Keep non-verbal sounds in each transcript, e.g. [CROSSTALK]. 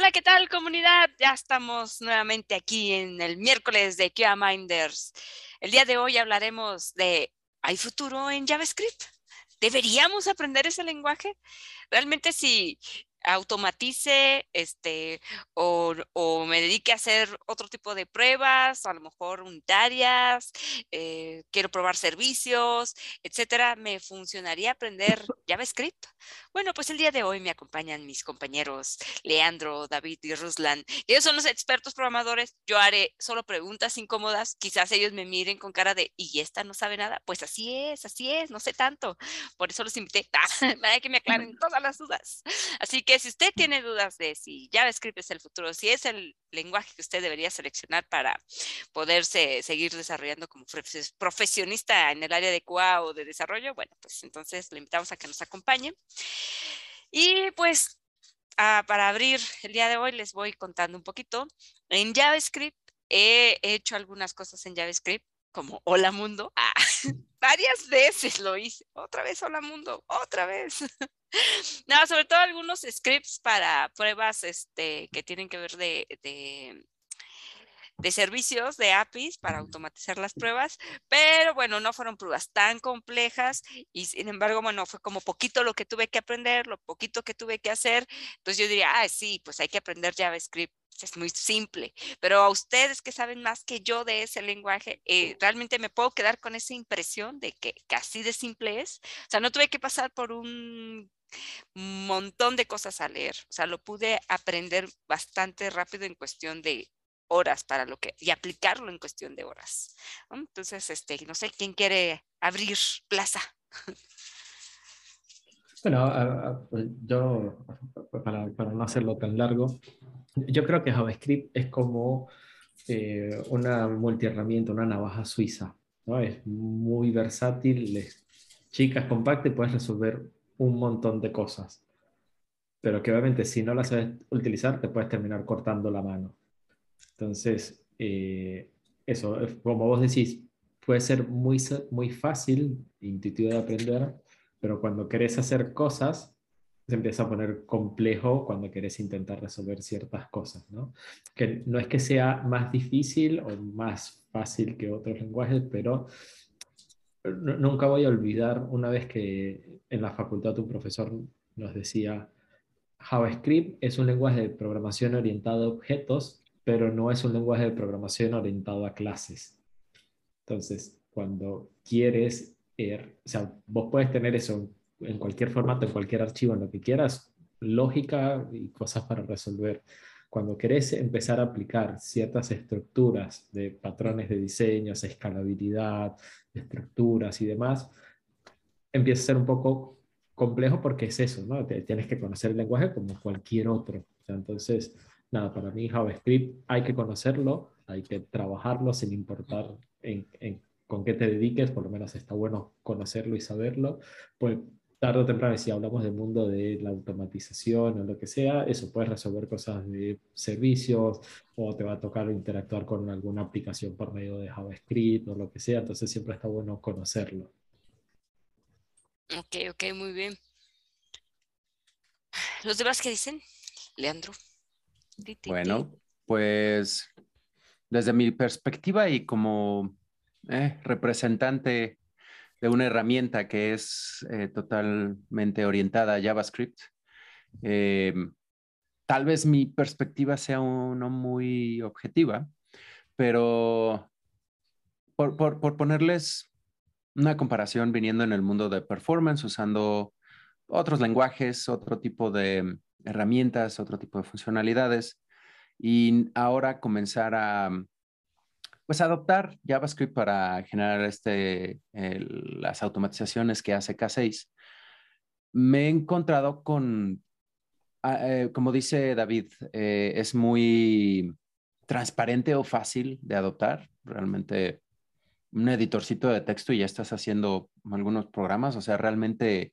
Hola, ¿qué tal comunidad? Ya estamos nuevamente aquí en el miércoles de QA Minders. El día de hoy hablaremos de ¿hay futuro en JavaScript? ¿Deberíamos aprender ese lenguaje? Realmente si automatice este, o, o, me dedique a hacer otro tipo de pruebas, a lo mejor unitarias, eh, quiero probar servicios, etcétera, me funcionaría aprender [LAUGHS] JavaScript. Bueno, pues el día de hoy me acompañan mis compañeros Leandro, David y Ruslan. Ellos son los expertos programadores. Yo haré solo preguntas incómodas. Quizás ellos me miren con cara de, ¿y esta no sabe nada? Pues así es, así es, no sé tanto. Por eso los invité [LAUGHS] para que me aclaren [LAUGHS] todas las dudas. Así que si usted tiene dudas de si JavaScript es el futuro, si es el lenguaje que usted debería seleccionar para poderse seguir desarrollando como profesionista en el área de QA o de desarrollo, bueno, pues entonces le invitamos a que nos acompañe. Y pues ah, para abrir el día de hoy les voy contando un poquito. En JavaScript he hecho algunas cosas en JavaScript como hola mundo. Ah, [LAUGHS] varias veces lo hice. Otra vez hola mundo, otra vez. [LAUGHS] No, sobre todo algunos scripts para pruebas este, que tienen que ver de, de, de, servicios, de APIs, para automatizar las pruebas, pero bueno, no fueron pruebas tan complejas y sin embargo, bueno, fue como poquito lo que tuve que aprender, lo poquito que tuve que hacer. Entonces yo diría, ah, sí, pues hay que aprender JavaScript es muy simple, pero a ustedes que saben más que yo de ese lenguaje, eh, realmente me puedo quedar con esa impresión de que casi de simple es. O sea, no tuve que pasar por un montón de cosas a leer. O sea, lo pude aprender bastante rápido en cuestión de horas para lo que y aplicarlo en cuestión de horas. Entonces, este, no sé quién quiere abrir plaza. Bueno, pues yo, para, para, no hacerlo tan largo, yo creo que JavaScript es como eh, una multiherramienta, una navaja suiza. ¿no? Es muy versátil, es chica, es compacta y puedes resolver un montón de cosas. Pero que obviamente si no la sabes utilizar, te puedes terminar cortando la mano. Entonces, eh, eso, como vos decís, puede ser muy, muy fácil, intuitivo de aprender, pero cuando querés hacer cosas, se empieza a poner complejo cuando querés intentar resolver ciertas cosas, ¿no? Que no es que sea más difícil o más fácil que otros lenguajes, pero nunca voy a olvidar una vez que en la facultad un profesor nos decía, JavaScript es un lenguaje de programación orientado a objetos, pero no es un lenguaje de programación orientado a clases. Entonces, cuando quieres, er, o sea, vos puedes tener eso en cualquier formato, en cualquier archivo, en lo que quieras, lógica y cosas para resolver. Cuando querés empezar a aplicar ciertas estructuras de patrones de diseños, escalabilidad, estructuras y demás, empieza a ser un poco complejo porque es eso, ¿no? tienes que conocer el lenguaje como cualquier otro. entonces, nada, para mí JavaScript hay que conocerlo, hay que trabajarlo sin importar en, con qué te dediques, por lo menos está bueno conocerlo y saberlo. Pues tarde o temprano, si hablamos del mundo de la automatización o lo que sea, eso puedes resolver cosas de servicios o te va a tocar interactuar con alguna aplicación por medio de JavaScript o lo que sea, entonces siempre está bueno conocerlo. Ok, ok, muy bien. ¿Los demás qué dicen? Leandro. Bueno, pues desde mi perspectiva y como eh, representante de una herramienta que es eh, totalmente orientada a JavaScript. Eh, tal vez mi perspectiva sea no muy objetiva, pero por, por, ponerles una comparación viniendo en el mundo de performance, usando otros lenguajes, otro tipo de herramientas, otro tipo de funcionalidades, y ahora comenzar a pues adoptar JavaScript para generar este, las automatizaciones que hace K6. Me he encontrado con, ah, eh, como dice David, eh, es muy transparente o fácil de adoptar. Realmente un editorcito de texto y ya estás haciendo algunos programas, o sea, realmente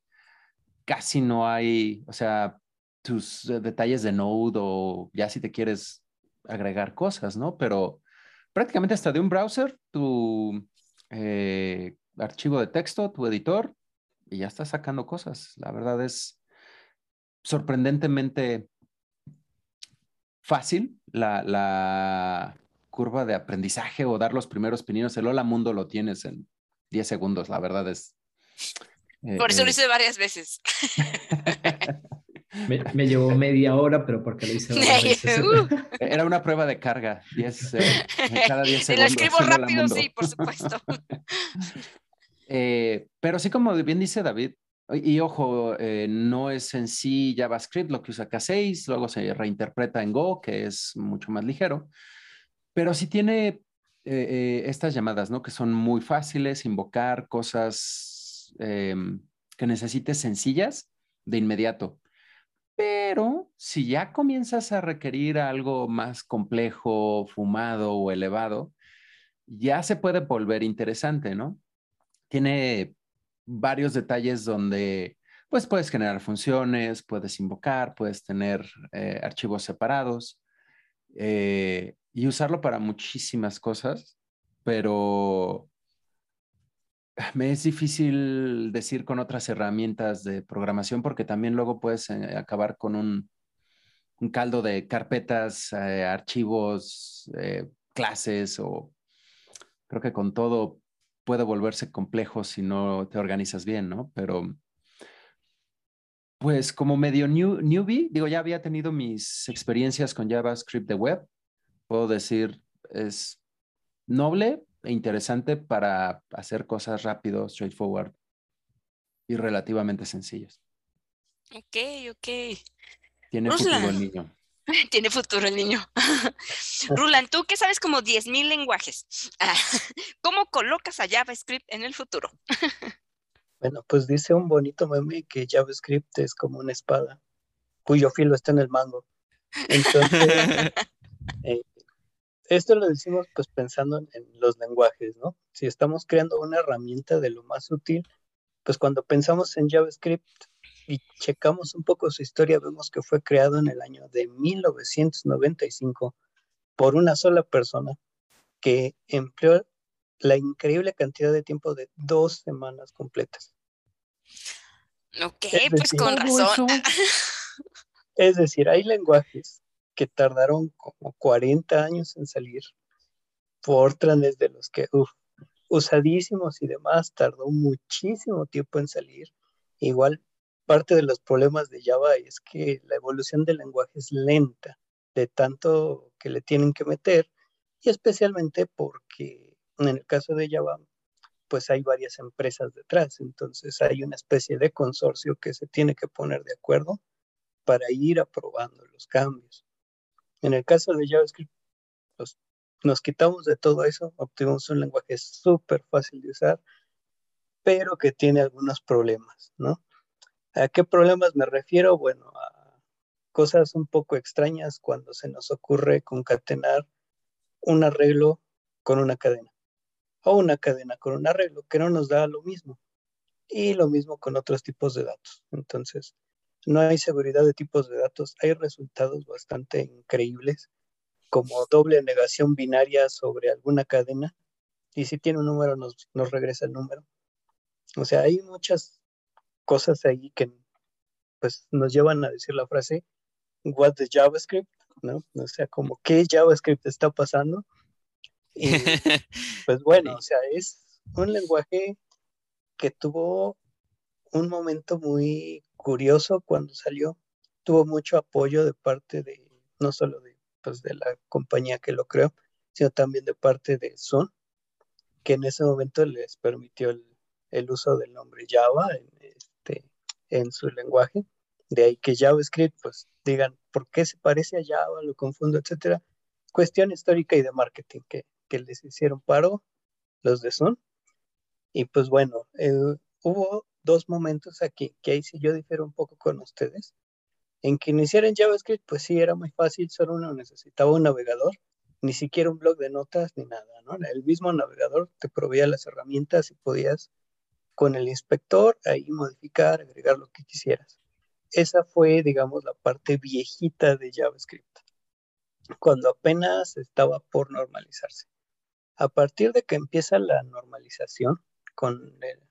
casi no hay, o sea, tus eh, detalles de Node o ya si te quieres agregar cosas, ¿no? Pero prácticamente hasta de un browser, tu eh, archivo de texto, tu editor, y ya estás sacando cosas. La verdad es sorprendentemente fácil la, curva de aprendizaje o dar los primeros pininos. El Hola Mundo lo tienes en 10 segundos, la verdad es. Eh, Por eso lo eh, hice varias veces. [LAUGHS] [LAUGHS] Me, llevó media hora, pero porque lo hice. Uh. Era una prueba de carga. Diez, eh, cada 10 segundos. Y lo escribo rápido, sí, por supuesto. [LAUGHS] pero sí, como bien dice David, y ojo, eh, no es en sí JavaScript lo que usa K6, luego se reinterpreta en Go, que es mucho más ligero, pero sí tiene eh, eh, estas llamadas, ¿no? Que son muy fáciles, invocar cosas em, que necesites sencillas de inmediato. Pero si ya comienzas a requerir algo más complejo, fumado o elevado, ya se puede volver interesante, ¿no? Tiene varios detalles donde pues puedes generar funciones, puedes invocar, puedes tener eh, archivos separados eh, y usarlo para muchísimas cosas, pero me es difícil decir con otras herramientas de programación porque también luego puedes eh, acabar con un, caldo de carpetas, archivos, clases o creo que con todo puede volverse complejo si no te organizas bien, ¿no? Pero, pues como medio newbie, digo, ya había tenido mis experiencias con JavaScript de web. Puedo decir, es noble interesante para hacer cosas rápido, straightforward y relativamente sencillas. Ok, ok. Tiene futuro el niño. [LAUGHS] Tiene futuro el niño. [LAUGHS] Rulan, tú que sabes como 10.000 lenguajes, [LAUGHS] ¿cómo colocas a JavaScript en el futuro? bueno, pues dice un bonito meme que JavaScript es como una espada cuyo filo está en el mango. Entonces, eh, esto lo decimos pues pensando en los lenguajes, ¿no? Si estamos creando una herramienta de lo más útil, pues cuando pensamos en JavaScript, y checamos un poco su historia, vemos que fue creado en el año de 1995 por una sola persona que empleó la increíble cantidad de tiempo de dos semanas completas. Ok, pues con razón. [LAUGHS] Es decir, hay lenguajes que tardaron como 40 años en salir. Fortran es de los que, usadísimos y demás, tardó muchísimo tiempo en salir. Igual parte de los problemas de Java es que la evolución del lenguaje es lenta, de tanto que le tienen que meter, y especialmente porque en el caso de Java, pues hay varias empresas detrás, entonces hay una especie de consorcio que se tiene que poner de acuerdo para ir aprobando los cambios. En el caso de JavaScript, pues, nos quitamos de todo eso, obtuvimos un lenguaje súper fácil de usar, pero que tiene algunos problemas, ¿no? ¿A qué problemas me refiero? Bueno, a cosas un poco extrañas cuando se nos ocurre concatenar un arreglo con una cadena o una cadena con un arreglo que no nos da lo mismo y lo mismo con otros tipos de datos. Entonces, no hay seguridad de tipos de datos, hay resultados bastante increíbles como doble negación binaria sobre alguna cadena y si tiene un número nos, nos regresa el número. O sea, hay muchas cosas ahí que pues nos llevan a decir la frase, what the JavaScript, ¿no? O sea, como qué JavaScript está pasando. Y [LAUGHS] pues bueno, o sea, es un lenguaje que tuvo un momento muy curioso cuando salió. Tuvo mucho apoyo de parte de, no solo de, pues, de la compañía que lo creó, sino también de parte de Sun, que en ese momento les permitió el, uso del nombre Java en, en su lenguaje. De ahí que JavaScript, pues digan, ¿por qué se parece a Java? Lo confundo, etcétera. Cuestión histórica y de marketing que, que les hicieron paro los de Sun. Y pues bueno, eh, hubo dos momentos aquí que ahí sí yo difiero un poco con ustedes. En que iniciar en JavaScript, pues sí, era muy fácil, solo uno necesitaba un navegador, ni siquiera un blog de notas ni nada, ¿no? El mismo navegador te proveía las herramientas y podías con el inspector, ahí modificar, agregar lo que quisieras. Esa fue, digamos, la parte viejita de JavaScript, cuando apenas estaba por normalizarse. A partir de que empieza la normalización con el,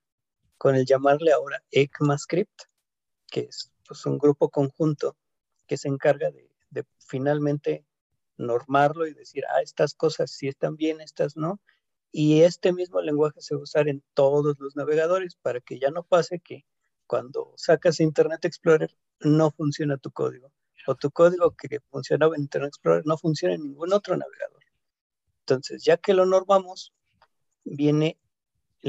con el llamarle ahora ECMAScript, que es pues, un grupo conjunto que se encarga de, de finalmente normarlo y decir, ah, estas cosas sí están bien, estas no. Y este mismo lenguaje se va a usar en todos los navegadores para que ya no pase que cuando sacas Internet Explorer no funciona tu código o tu código que funcionaba en Internet Explorer no funciona en ningún otro navegador. Entonces, ya que lo normamos, viene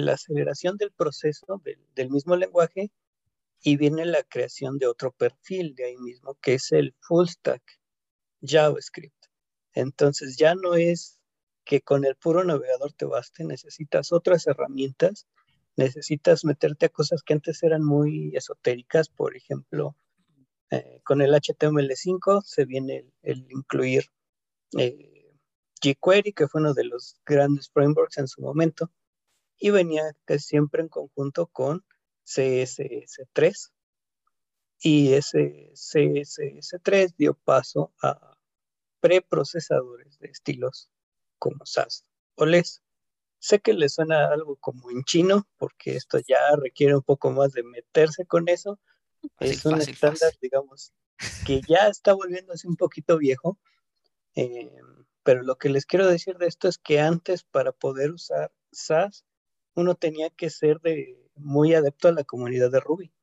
la aceleración del proceso del, mismo lenguaje y viene la creación de otro perfil de ahí mismo, que es el full stack JavaScript. Entonces ya no es que con el puro navegador te baste, necesitas otras herramientas, necesitas meterte a cosas que antes eran muy esotéricas, por ejemplo, eh, con el HTML5 se viene el, incluir eh, jQuery, que fue uno de los grandes frameworks en su momento, y venía siempre en conjunto con CSS3. Y ese CSS3 dio paso a preprocesadores de estilos como SAS o LES. Sé que le suena algo como en chino, porque esto ya requiere un poco más de meterse con eso. es un estándar, digamos, que ya está volviéndose un poquito viejo. Eh, pero lo que les quiero decir de esto es que antes para poder usar SAS uno tenía que ser muy adepto a la comunidad de Ruby.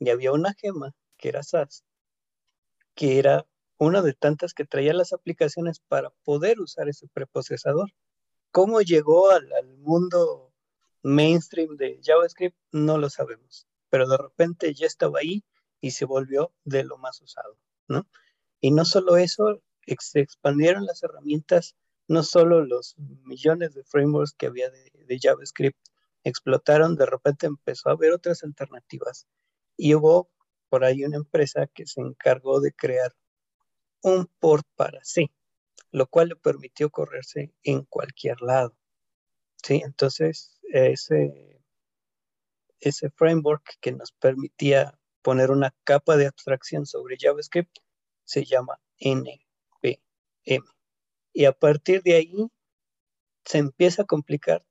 Y había una gema que era SAS, que era una de tantas que traía las aplicaciones para poder usar ese preprocesador. ¿Cómo llegó al, mundo mainstream de JavaScript? No lo sabemos, pero de repente ya estaba ahí y se volvió de lo más usado, ¿no? Y no solo eso, se expandieron las herramientas, no solo los millones de frameworks que había de JavaScript explotaron, de repente empezó a haber otras alternativas y hubo por ahí una empresa que se encargó de crear un port para sí, lo cual le permitió correrse en cualquier lado. ¿sí? Entonces, ese, ese framework que nos permitía poner una capa de abstracción sobre JavaScript se llama NPM. Y a partir de ahí se empieza a complicar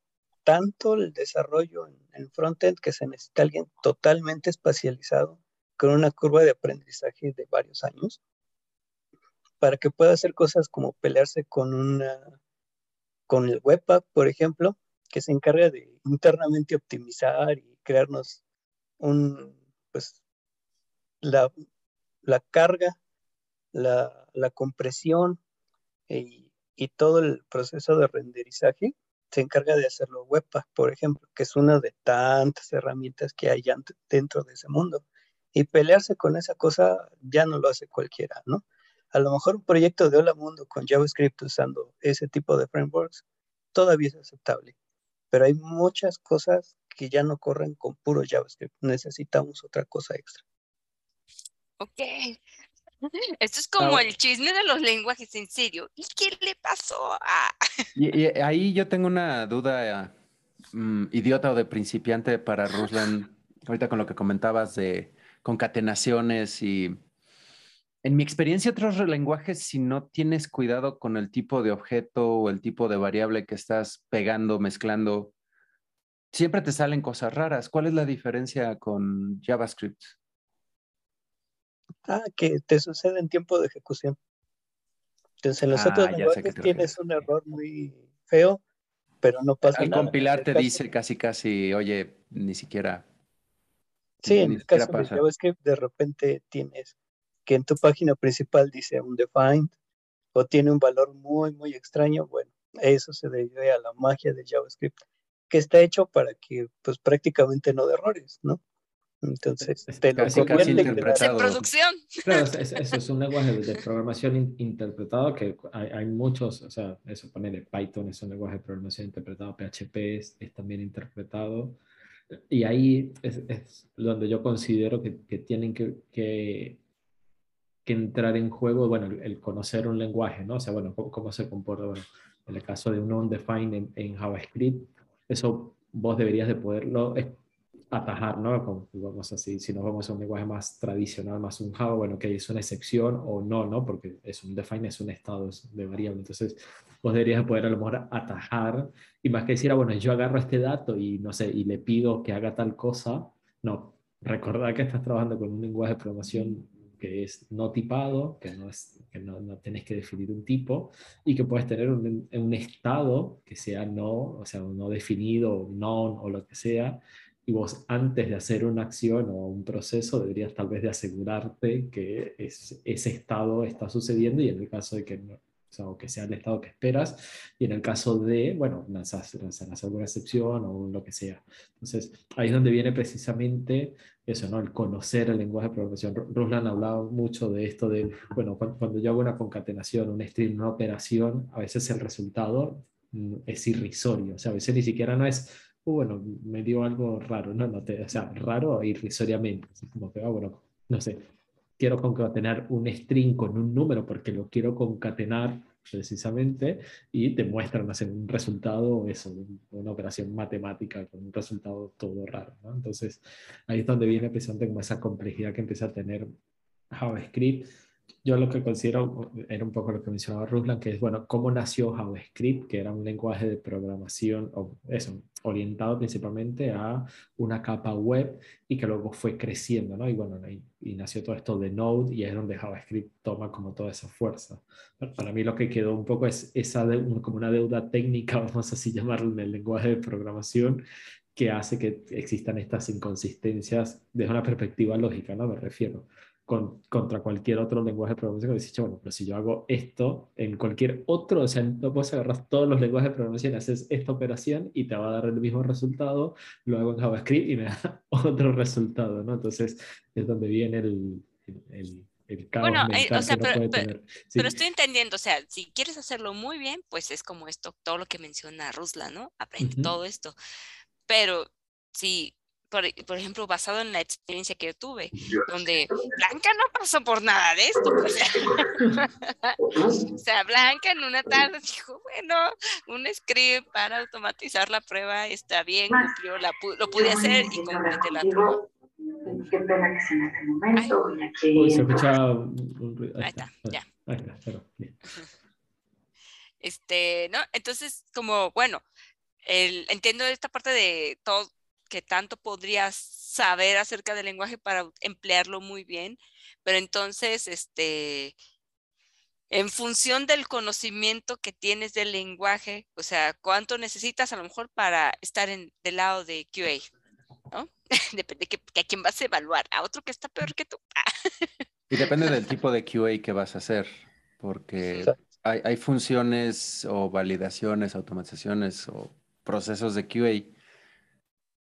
tanto el desarrollo en, frontend que se necesita alguien totalmente espacializado con una curva de aprendizaje de varios años para que pueda hacer cosas como pelearse con una con el webpack, por ejemplo, que se encarga de internamente optimizar y crearnos un pues la, carga, la, compresión y, y todo el proceso de renderizaje se encarga de hacerlo Webpack, por ejemplo, que es una de tantas herramientas que hay dentro de ese mundo. Y pelearse con esa cosa ya no lo hace cualquiera, ¿no? A lo mejor un proyecto de Hola Mundo con JavaScript usando ese tipo de frameworks todavía es aceptable, pero hay muchas cosas que ya no corren con puro JavaScript. Necesitamos otra cosa extra. Ok, esto es como el chisme de los lenguajes en serio. ¿Y qué le pasó a...? y, ahí yo tengo una duda mm, idiota o de principiante para Ruslan, ahorita con lo que comentabas de concatenaciones y... En mi experiencia, otros lenguajes, si no tienes cuidado con el tipo de objeto o el tipo de variable que estás pegando, mezclando, siempre te salen cosas raras. ¿Cuál es la diferencia con JavaScript? Ah, que te sucede en tiempo de ejecución. Entonces, en los otros ah, lenguajes tienes un error muy feo, pero no pasa nada. Al compilar te dice casi, casi, oye, ni siquiera. Sí, en el caso de JavaScript, de repente tienes que en tu página principal dice undefined o tiene un valor muy, muy extraño. Bueno, eso se debe a la magia de JavaScript, que está hecho para que, pues, prácticamente no de errores, ¿no? Entonces, te lo casi, casi interpretado. producción. Claro, [LAUGHS] eso es un lenguaje de programación interpretado que hay, muchos, o sea, eso pone de Python es un lenguaje de programación interpretado, PHP es, también interpretado. Y ahí es, es donde yo considero que, que tienen que, que, que, entrar en juego, bueno, el, conocer un lenguaje, ¿no? O sea, bueno, cómo, se comporta, bueno, en el caso de un undefined en, en JavaScript, eso vos deberías de poderlo atajar, ¿no? Vamos así, si nos vamos a un lenguaje más tradicional, más un Java, bueno, que es una excepción o no, ¿no? Porque es un define, es un estado de variable. Entonces, vos deberías poder a lo mejor atajar y más que decir, ah, bueno, yo agarro este dato y no sé, y le pido que haga tal cosa, no. Recordad que estás trabajando con un lenguaje de programación que es no tipado, que no, es, que no, no tenés que definir un tipo, y que puedes tener un, un estado que sea no, o sea, no definido, non o lo que sea, y vos antes de hacer una acción o un proceso deberías tal vez de asegurarte que es, ese estado está sucediendo y en el caso de que no, o, que sea el estado que esperas, y en el caso de, bueno, lanzas, lanzas alguna excepción o lo que sea. Entonces, ahí es donde viene precisamente eso, ¿no? El conocer el lenguaje de programación. Ruslan hablaba mucho de esto de, bueno, cuando, cuando yo hago una concatenación, un string, una operación, a veces el resultado mm, es irrisorio, o sea, a veces ni siquiera no es Bueno, me dio algo raro, no, no te, o sea, raro irrisoriamente, así como que, ah, bueno, no sé, quiero concatenar un string con un número porque lo quiero concatenar precisamente y te muestran un resultado, eso, una operación matemática con un resultado todo raro, ¿no? Entonces, ahí es donde viene precisamente como esa complejidad que empieza a tener JavaScript yo lo que considero era un poco lo que mencionaba Ruslan, que es, bueno, cómo nació JavaScript, que era un lenguaje de programación, o eso, orientado principalmente a una capa web y que luego fue creciendo, ¿no? Y bueno, y, nació todo esto de Node y es donde JavaScript toma como toda esa fuerza. Para mí lo que quedó un poco es esa como una deuda técnica, [LAUGHS] vamos así llamarlo, en el lenguaje de programación, que hace que existan estas inconsistencias desde una perspectiva lógica, ¿no? Me refiero contra cualquier otro lenguaje de programación. Que dice, bueno, pero si yo hago esto en cualquier otro, o sea, no puedes agarrar todos los lenguajes de programación, haces esta operación y te va a dar el mismo resultado, lo hago en JavaScript y me [LAUGHS] da otro resultado, ¿no? Entonces es donde viene el, el, el caos bueno, eh, o sea, pero, pero, estoy entendiendo, o sea, si quieres hacerlo muy bien, pues es como esto, todo lo que menciona Rusla, ¿no? Aprende todo esto. Pero si por, por, ejemplo, basado en la experiencia que yo tuve, donde [LAUGHS] Blanca no pasó por nada de esto. [LAUGHS] O sea, Blanca en una tarde dijo, bueno, un script para automatizar la prueba está bien, cumplió, la, lo pude hacer y completé la prueba. Qué pena que se en este momento. Uy, se escucha un ruido. Ahí está, ya. Ahí está, pero, Este, ¿no? Entonces, como, bueno, el, entiendo esta parte de todo, que tanto podrías saber acerca del lenguaje para emplearlo muy bien, pero entonces, este, en función del conocimiento que tienes del lenguaje, o sea, cuánto necesitas a lo mejor para estar en, del lado de QA, ¿no? [LAUGHS] Depende de, a quién vas a evaluar, a otro que está peor que tú. y depende del [LAUGHS] tipo de QA que vas a hacer, porque hay, hay funciones o validaciones, automatizaciones o procesos de QA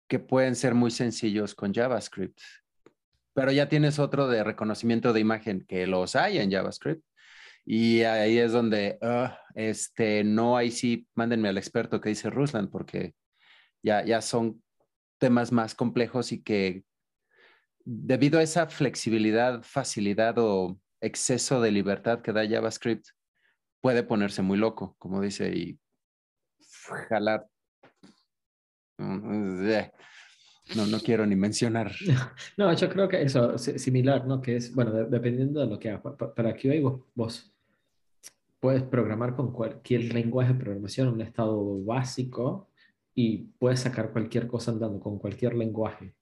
que pueden ser muy sencillos con JavaScript. Pero ya tienes otro de reconocimiento de imagen que los hay en JavaScript. Y ahí es donde, ah, este, no, ahí sí, mándenme al experto que dice Ruslan, porque ya, ya son temas más complejos y que debido a esa flexibilidad, facilidad o exceso de libertad que da JavaScript, puede ponerse muy loco, como dice, y jalar no, no [LAUGHS] quiero ni mencionar. [LAUGHS] No, yo creo que eso, similar, ¿no? Que es, bueno, dependiendo de lo que hagas. Para QA vos, vos puedes programar con cualquier lenguaje de programación, un estado básico, y puedes sacar cualquier cosa andando con cualquier lenguaje.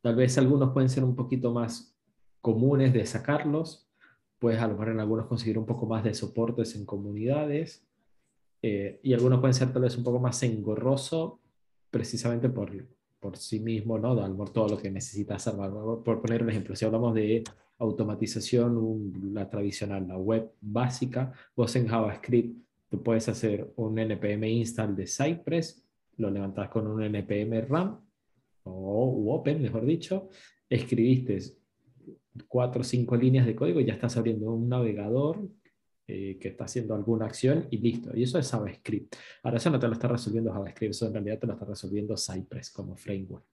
Tal vez algunos pueden ser un poquito más comunes de sacarlos, puedes a lo mejor en algunos conseguir un poco más de soportes en comunidades, eh, y algunos pueden ser tal vez un poco más engorroso, precisamente por, por sí mismo, ¿no? Por todo lo que necesita hacer. Por poner un ejemplo, si hablamos de automatización, la tradicional, la web básica, vos en JavaScript tú puedes hacer un npm install de Cypress, lo levantás con un npm RAM o open, mejor dicho, escribiste cuatro o cinco líneas de código y ya estás abriendo un navegador eh, que está haciendo alguna acción y listo. Y eso es JavaScript. Ahora eso no te lo está resolviendo JavaScript, eso en realidad te lo está resolviendo Cypress como framework.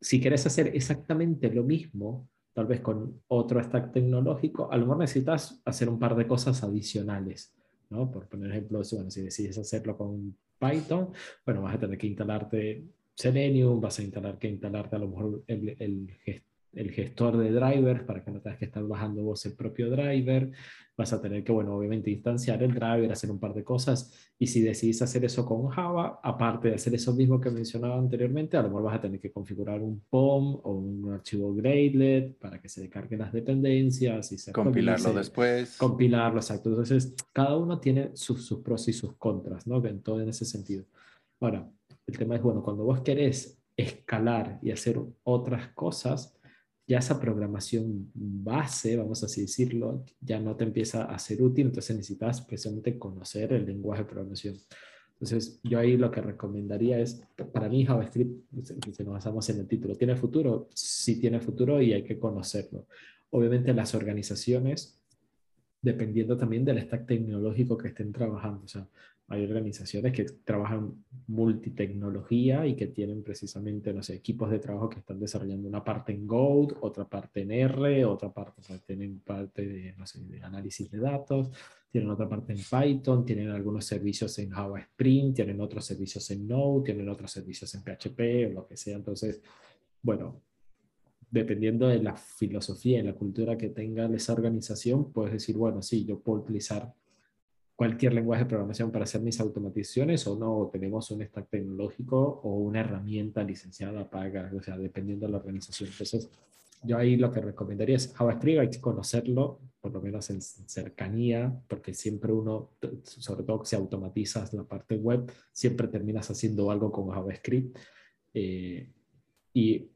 Si quieres hacer exactamente lo mismo, tal vez con otro stack tecnológico, a lo mejor necesitas hacer un par de cosas adicionales. ¿no? Por poner ejemplo, bueno, si decides hacerlo con Python, bueno, vas a tener que instalarte Selenium, vas a instalar que instalarte a lo mejor el, el, el gestor de drivers para que no tengas que estar bajando vos el propio driver. Vas a tener que, bueno, obviamente instanciar el driver, hacer un par de cosas. Y si decidís hacer eso con Java, aparte de hacer eso mismo que mencionaba anteriormente, a lo mejor vas a tener que configurar un POM o un archivo Gradelet para que se descarguen las dependencias y se compilarlo después. Compilarlo, exacto. Entonces, cada uno tiene sus, sus pros y sus contras, ¿no? En todo en ese sentido. Ahora, el tema es, bueno, cuando vos querés escalar y hacer otras cosas, ya esa programación base, vamos así decirlo, ya no te empieza a ser útil, entonces necesitas precisamente conocer el lenguaje de programación. Entonces, yo ahí lo que recomendaría es, para mí JavaScript, si nos basamos en el título, ¿tiene futuro? Sí tiene futuro y hay que conocerlo. Obviamente las organizaciones, dependiendo también del stack tecnológico que estén trabajando, o sea, hay organizaciones que trabajan multitecnología y que tienen precisamente, no equipos de trabajo que están desarrollando una parte en Go, otra parte en R, otra parte, o sea, tienen parte de, de análisis de datos, tienen otra parte en Python, tienen algunos servicios en Java Spring, tienen otros servicios en Node, tienen otros servicios en PHP o lo que sea. Entonces, bueno, dependiendo de la filosofía y la cultura que tenga esa organización, puedes decir, bueno, sí, yo puedo utilizar cualquier lenguaje de programación para hacer mis automatizaciones o no tenemos un stack tecnológico o una herramienta licenciada paga, o sea, dependiendo de la organización. Entonces, yo ahí lo que recomendaría es JavaScript, hay que conocerlo, por lo menos en cercanía, porque siempre uno, sobre todo si automatizas la parte web, siempre terminas haciendo algo con JavaScript. Eh, y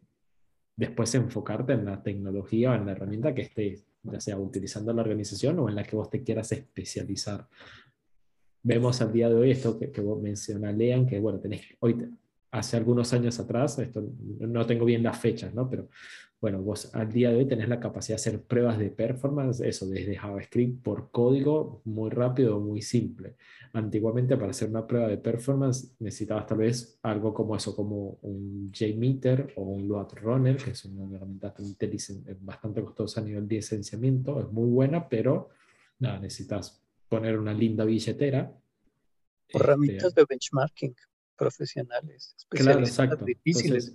después enfocarte en la tecnología o en la herramienta que esté ya sea utilizando la organización o en la que vos te quieras especializar. Vemos al día de hoy esto que, vos mencionas, Lean, que bueno, tenés, hoy, hace algunos años atrás, esto no tengo bien las fechas, ¿no? Pero bueno, vos al día de hoy tenés la capacidad de hacer pruebas de performance, eso desde JavaScript por código, muy rápido, muy simple. Antiguamente para hacer una prueba de performance necesitabas tal vez algo como eso, como un JMeter o un Load Runner, que es una herramienta bastante costosa a nivel de licenciamiento, es muy buena, pero nada, necesitas poner una linda billetera. Herramientas este, de benchmarking profesionales. Claro, exacto. Difíciles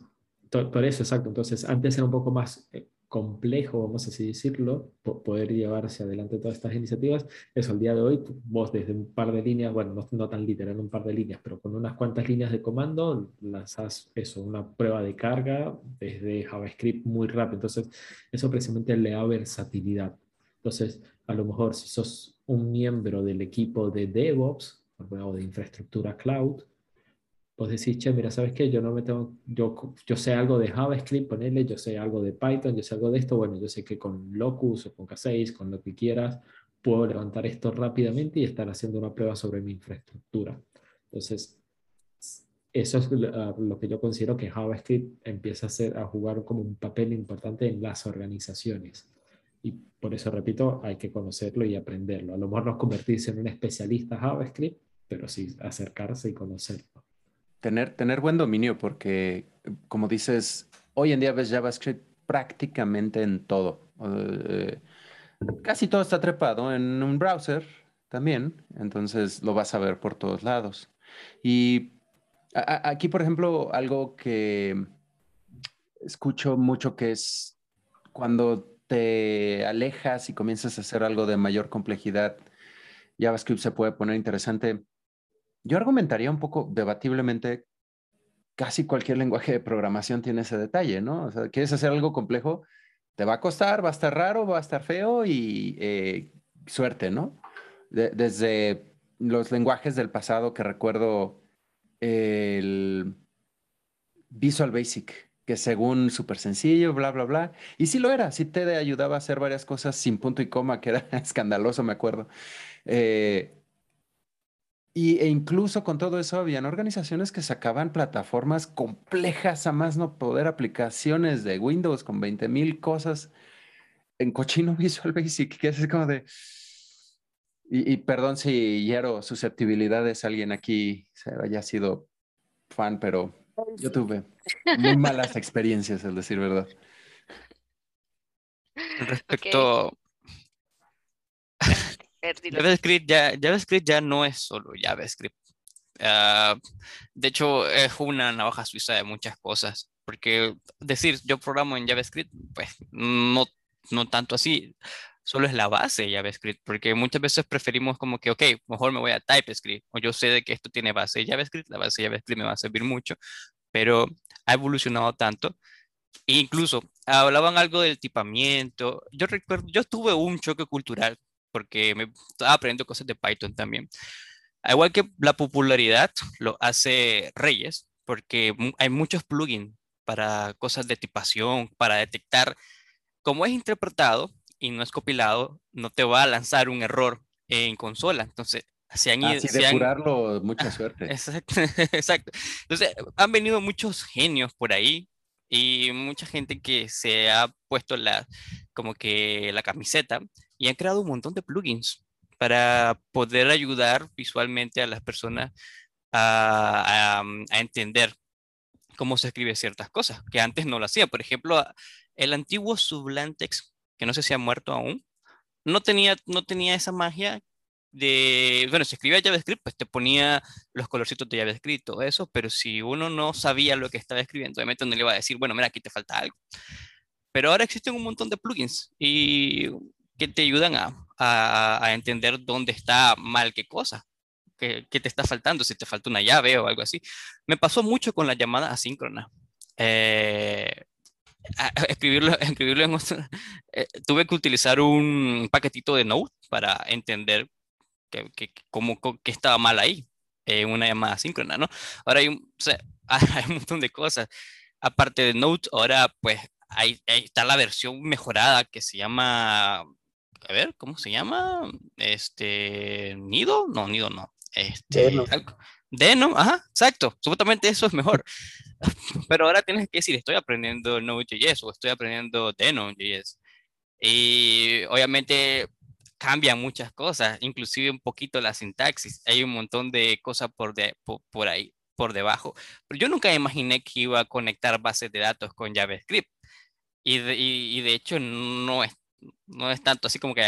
por eso, exacto. Entonces, antes era un poco más eh, complejo, vamos a así decirlo, poder llevarse adelante todas estas iniciativas. Eso, al día de hoy, vos desde un par de líneas, bueno, no, no, tan literal, un par de líneas, pero con unas cuantas líneas de comando, lanzas eso, una prueba de carga desde JavaScript muy rápido. Entonces, eso precisamente le da versatilidad. Entonces, a lo mejor si sos un miembro del equipo de DevOps o de infraestructura cloud, vos decís, che, mira, ¿sabes qué? Yo no me tengo, yo, yo sé algo de JavaScript, ponerle, yo sé algo de Python, yo sé algo de esto, bueno, yo sé que con Locus o con K6, con lo que quieras, puedo levantar esto rápidamente y estar haciendo una prueba sobre mi infraestructura. Entonces, eso es lo que yo considero que JavaScript empieza a, ser, a jugar como un papel importante en las organizaciones. Y por eso, repito, hay que conocerlo y aprenderlo. A lo mejor no convertirse en un especialista JavaScript, pero sí acercarse y conocerlo tener, tener buen dominio porque, como dices, hoy en día ves JavaScript prácticamente en todo. Eh, casi todo está trepado en un browser también, entonces lo vas a ver por todos lados. Y aquí, por ejemplo, algo que escucho mucho que es cuando te alejas y comienzas a hacer algo de mayor complejidad, JavaScript se puede poner interesante yo argumentaría un poco debatiblemente, casi cualquier lenguaje de programación tiene ese detalle, ¿no? O sea, quieres hacer algo complejo, te va a costar, va a estar raro, va a estar feo y eh, suerte, ¿no? desde los lenguajes del pasado que recuerdo el Visual Basic, que según súper sencillo, bla, bla, bla. Y sí lo era, sí te ayudaba a hacer varias cosas sin punto y coma, que era [LAUGHS] escandaloso, me acuerdo. Eh, y, e incluso con todo eso, habían organizaciones que sacaban plataformas complejas a más no poder, aplicaciones de Windows con 20 mil cosas en cochino [LAUGHS] Visual Basic, que es como de... Y, perdón si hiero susceptibilidades, alguien aquí se haya sido fan, pero yo tuve muy malas experiencias, al decir verdad. Respecto, JavaScript ya, JavaScript ya no es solo JavaScript. Ah, de hecho, es una navaja suiza de muchas cosas, porque decir yo programo en JavaScript, pues no, no tanto así, solo es la base de JavaScript, porque muchas veces preferimos como que, ok, mejor me voy a TypeScript, o yo sé de que esto tiene base JavaScript, la base JavaScript me va a servir mucho, pero ha evolucionado tanto. E incluso hablaban algo del tipamiento. Yo recuerdo, yo tuve un choque cultural porque me estaba aprendiendo cosas de Python también. Igual que la popularidad lo hace Reyes, porque hay muchos plugins para cosas de tipación, para detectar cómo es interpretado y no es compilado, no te va a lanzar un error en consola. Entonces, se han ido. Así depurarlo, mucha [LAUGHS] suerte. Exacto, [LAUGHS] exacto. Entonces, han venido muchos genios por ahí y mucha gente que se ha puesto la, como que la camiseta y han creado un montón de plugins para poder ayudar visualmente a las personas a, a, entender cómo se escribe ciertas cosas, que antes no lo hacía. Por ejemplo, el antiguo Sublantex, que no sé si ha muerto aún, no tenía, no tenía esa magia de, bueno, si escribía JavaScript, pues te ponía los colorcitos de JavaScript, eso, pero si uno no sabía lo que estaba escribiendo, obviamente no le iba a decir, bueno, mira, aquí te falta algo. Pero ahora existen un montón de plugins y que te ayudan a, a, entender dónde está mal qué cosa, qué, qué, te está faltando, si te falta una llave o algo así. Me pasó mucho con la llamada asíncrona. Eh, escribirlo, [LAUGHS] escribirlo en eh, tuve que utilizar un paquetito de Node para entender que, que, cómo, que estaba mal ahí en una llamada síncrona, ¿no? Ahora hay un, [LAUGHS] hay un montón de cosas. Aparte de Node, ahora pues ahí, está la versión mejorada que se llama, a ver, ¿cómo se llama? Este, Nido, no, Nido no. Este, Denom. ajá, exacto, supuestamente eso es mejor. [LAUGHS] Pero ahora tienes que decir, estoy aprendiendo Node.js o estoy aprendiendo Denom.js. Y obviamente cambian muchas cosas, inclusive un poquito la sintaxis. Hay un montón de cosas por, de, por, ahí, por debajo. Pero yo nunca imaginé que iba a conectar bases de datos con JavaScript. Y de, y, de hecho no es, no es tanto así como que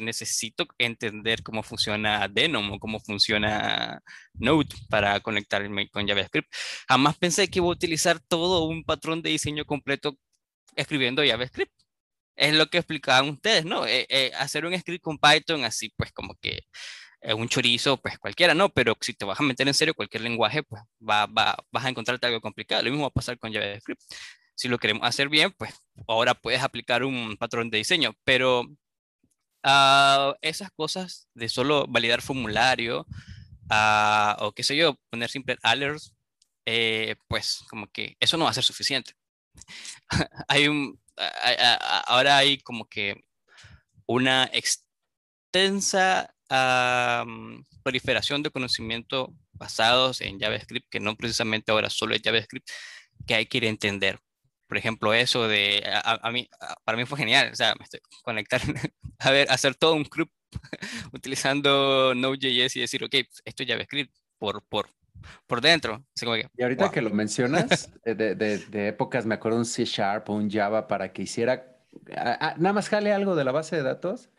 necesito entender cómo funciona Denom o cómo funciona Node para conectarme con JavaScript. Jamás pensé que iba a utilizar todo un patrón de diseño completo escribiendo JavaScript es lo que explicaban ustedes, ¿no? Eh, eh, hacer un script con Python así, pues como que es un chorizo, pues cualquiera, ¿no? Pero si te vas a meter en serio cualquier lenguaje, pues va, va, vas a encontrarte algo complicado. Lo mismo va a pasar con JavaScript. Si lo queremos hacer bien, pues ahora puedes aplicar un patrón de diseño, pero uh, esas cosas de solo validar formulario uh, o qué sé yo, poner simple alerts, eh, pues como que eso no va a ser suficiente. [LAUGHS] Hay un, ahora hay como que una extensa proliferación de conocimiento basados en JavaScript, que no precisamente ahora solo es JavaScript, que hay que ir a entender. Por ejemplo, eso de, a, mí, para mí fue genial, o sea, me estoy [LAUGHS] conectar, a ver, hacer todo un group [LAUGHS] utilizando Node.js y decir, ok, esto es JavaScript por, por, por dentro. y ahorita que lo mencionas, [LAUGHS] de, de, épocas, me acuerdo un C Sharp o un Java para que hiciera, nada más jale algo de la base de datos.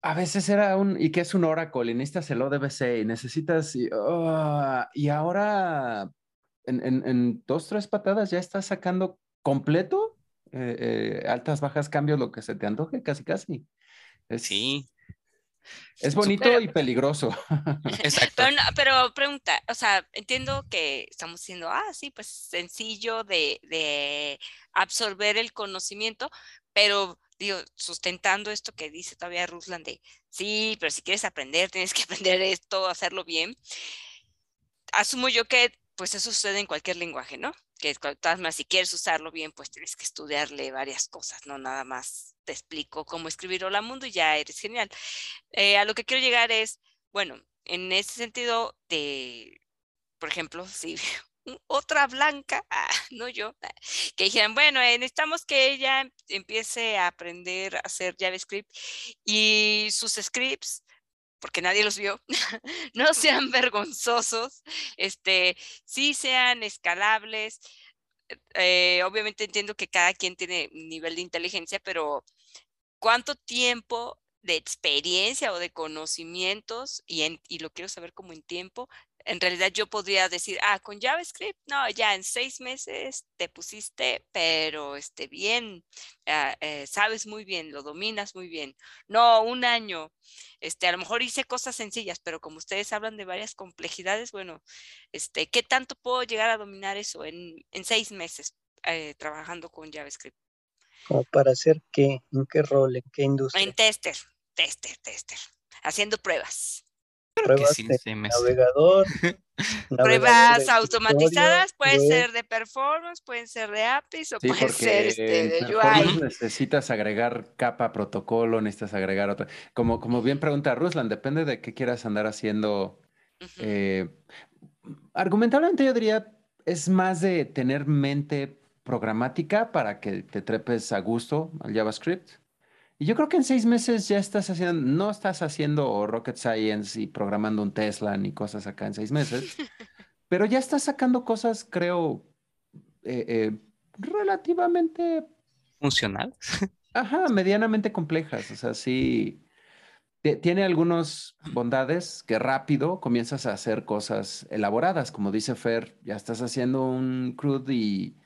A veces era un, y que es un Oracle, y necesitas el ODBC, y necesitas, y, ah, y ahora en, en, dos, tres patadas ya estás sacando completo, eh, eh, altas, bajas, cambios, lo que se te antoje, casi, casi. sí. Es bonito y peligroso. [LAUGHS] Exacto. Pero, pregunta, o sea, entiendo que estamos diciendo, ah, sí, pues sencillo de, absorber el conocimiento, pero digo, sustentando esto que dice todavía Ruslan de, sí, pero si quieres aprender, tienes que [LAUGHS] aprender esto, hacerlo bien. Asumo yo que pues eso sucede en cualquier lenguaje, ¿no? Que más si quieres usarlo bien, pues tienes que estudiarle varias cosas, no nada más te explico cómo escribir Hola Mundo y ya eres genial. Eh, a lo que quiero llegar es, bueno, en ese sentido de, por ejemplo, si [LAUGHS] otra blanca, ah, no yo, ah, que dijeran, bueno, eh, necesitamos que ella empiece a aprender a hacer JavaScript y sus scripts porque nadie los vio, [LAUGHS] no sean vergonzosos, este, sí sean escalables. Eh, obviamente entiendo que cada quien tiene nivel de inteligencia, pero ¿cuánto tiempo de experiencia o de conocimientos, y, y lo quiero saber como en tiempo, en realidad yo podría decir, ah, con JavaScript, no, ya en seis meses te pusiste, pero este, bien, ah, eh, sabes muy bien, lo dominas muy bien. No, un año, este, a lo mejor hice cosas sencillas, pero como ustedes hablan de varias complejidades, bueno, este, ¿qué tanto puedo llegar a dominar eso en, en seis meses eh, trabajando con JavaScript? ¿Como para hacer qué? ¿En qué rol? ¿En qué industria? En tester, tester, tester, haciendo pruebas pruebas de navegador. [LAUGHS] Pruebas automatizadas, puede ser de performance, pueden ser de APIs o puede ser este, de UI. Necesitas agregar capa, protocolo, necesitas agregar otra. Como, como bien pregunta Ruslan, depende de qué quieras andar haciendo. Eh, argumentablemente yo diría, es más de tener mente programática para que te trepes a gusto al JavaScript y yo creo que en seis meses ya estás haciendo, no estás haciendo rocket science y programando un Tesla ni cosas acá en seis meses, [LAUGHS] pero ya estás sacando cosas, creo, eh, eh, relativamente... Funcional. [LAUGHS] Ajá, medianamente complejas. O sea, sí, tiene algunas bondades que rápido comienzas a hacer cosas elaboradas. Como dice Fer, ya estás haciendo un CRUD y...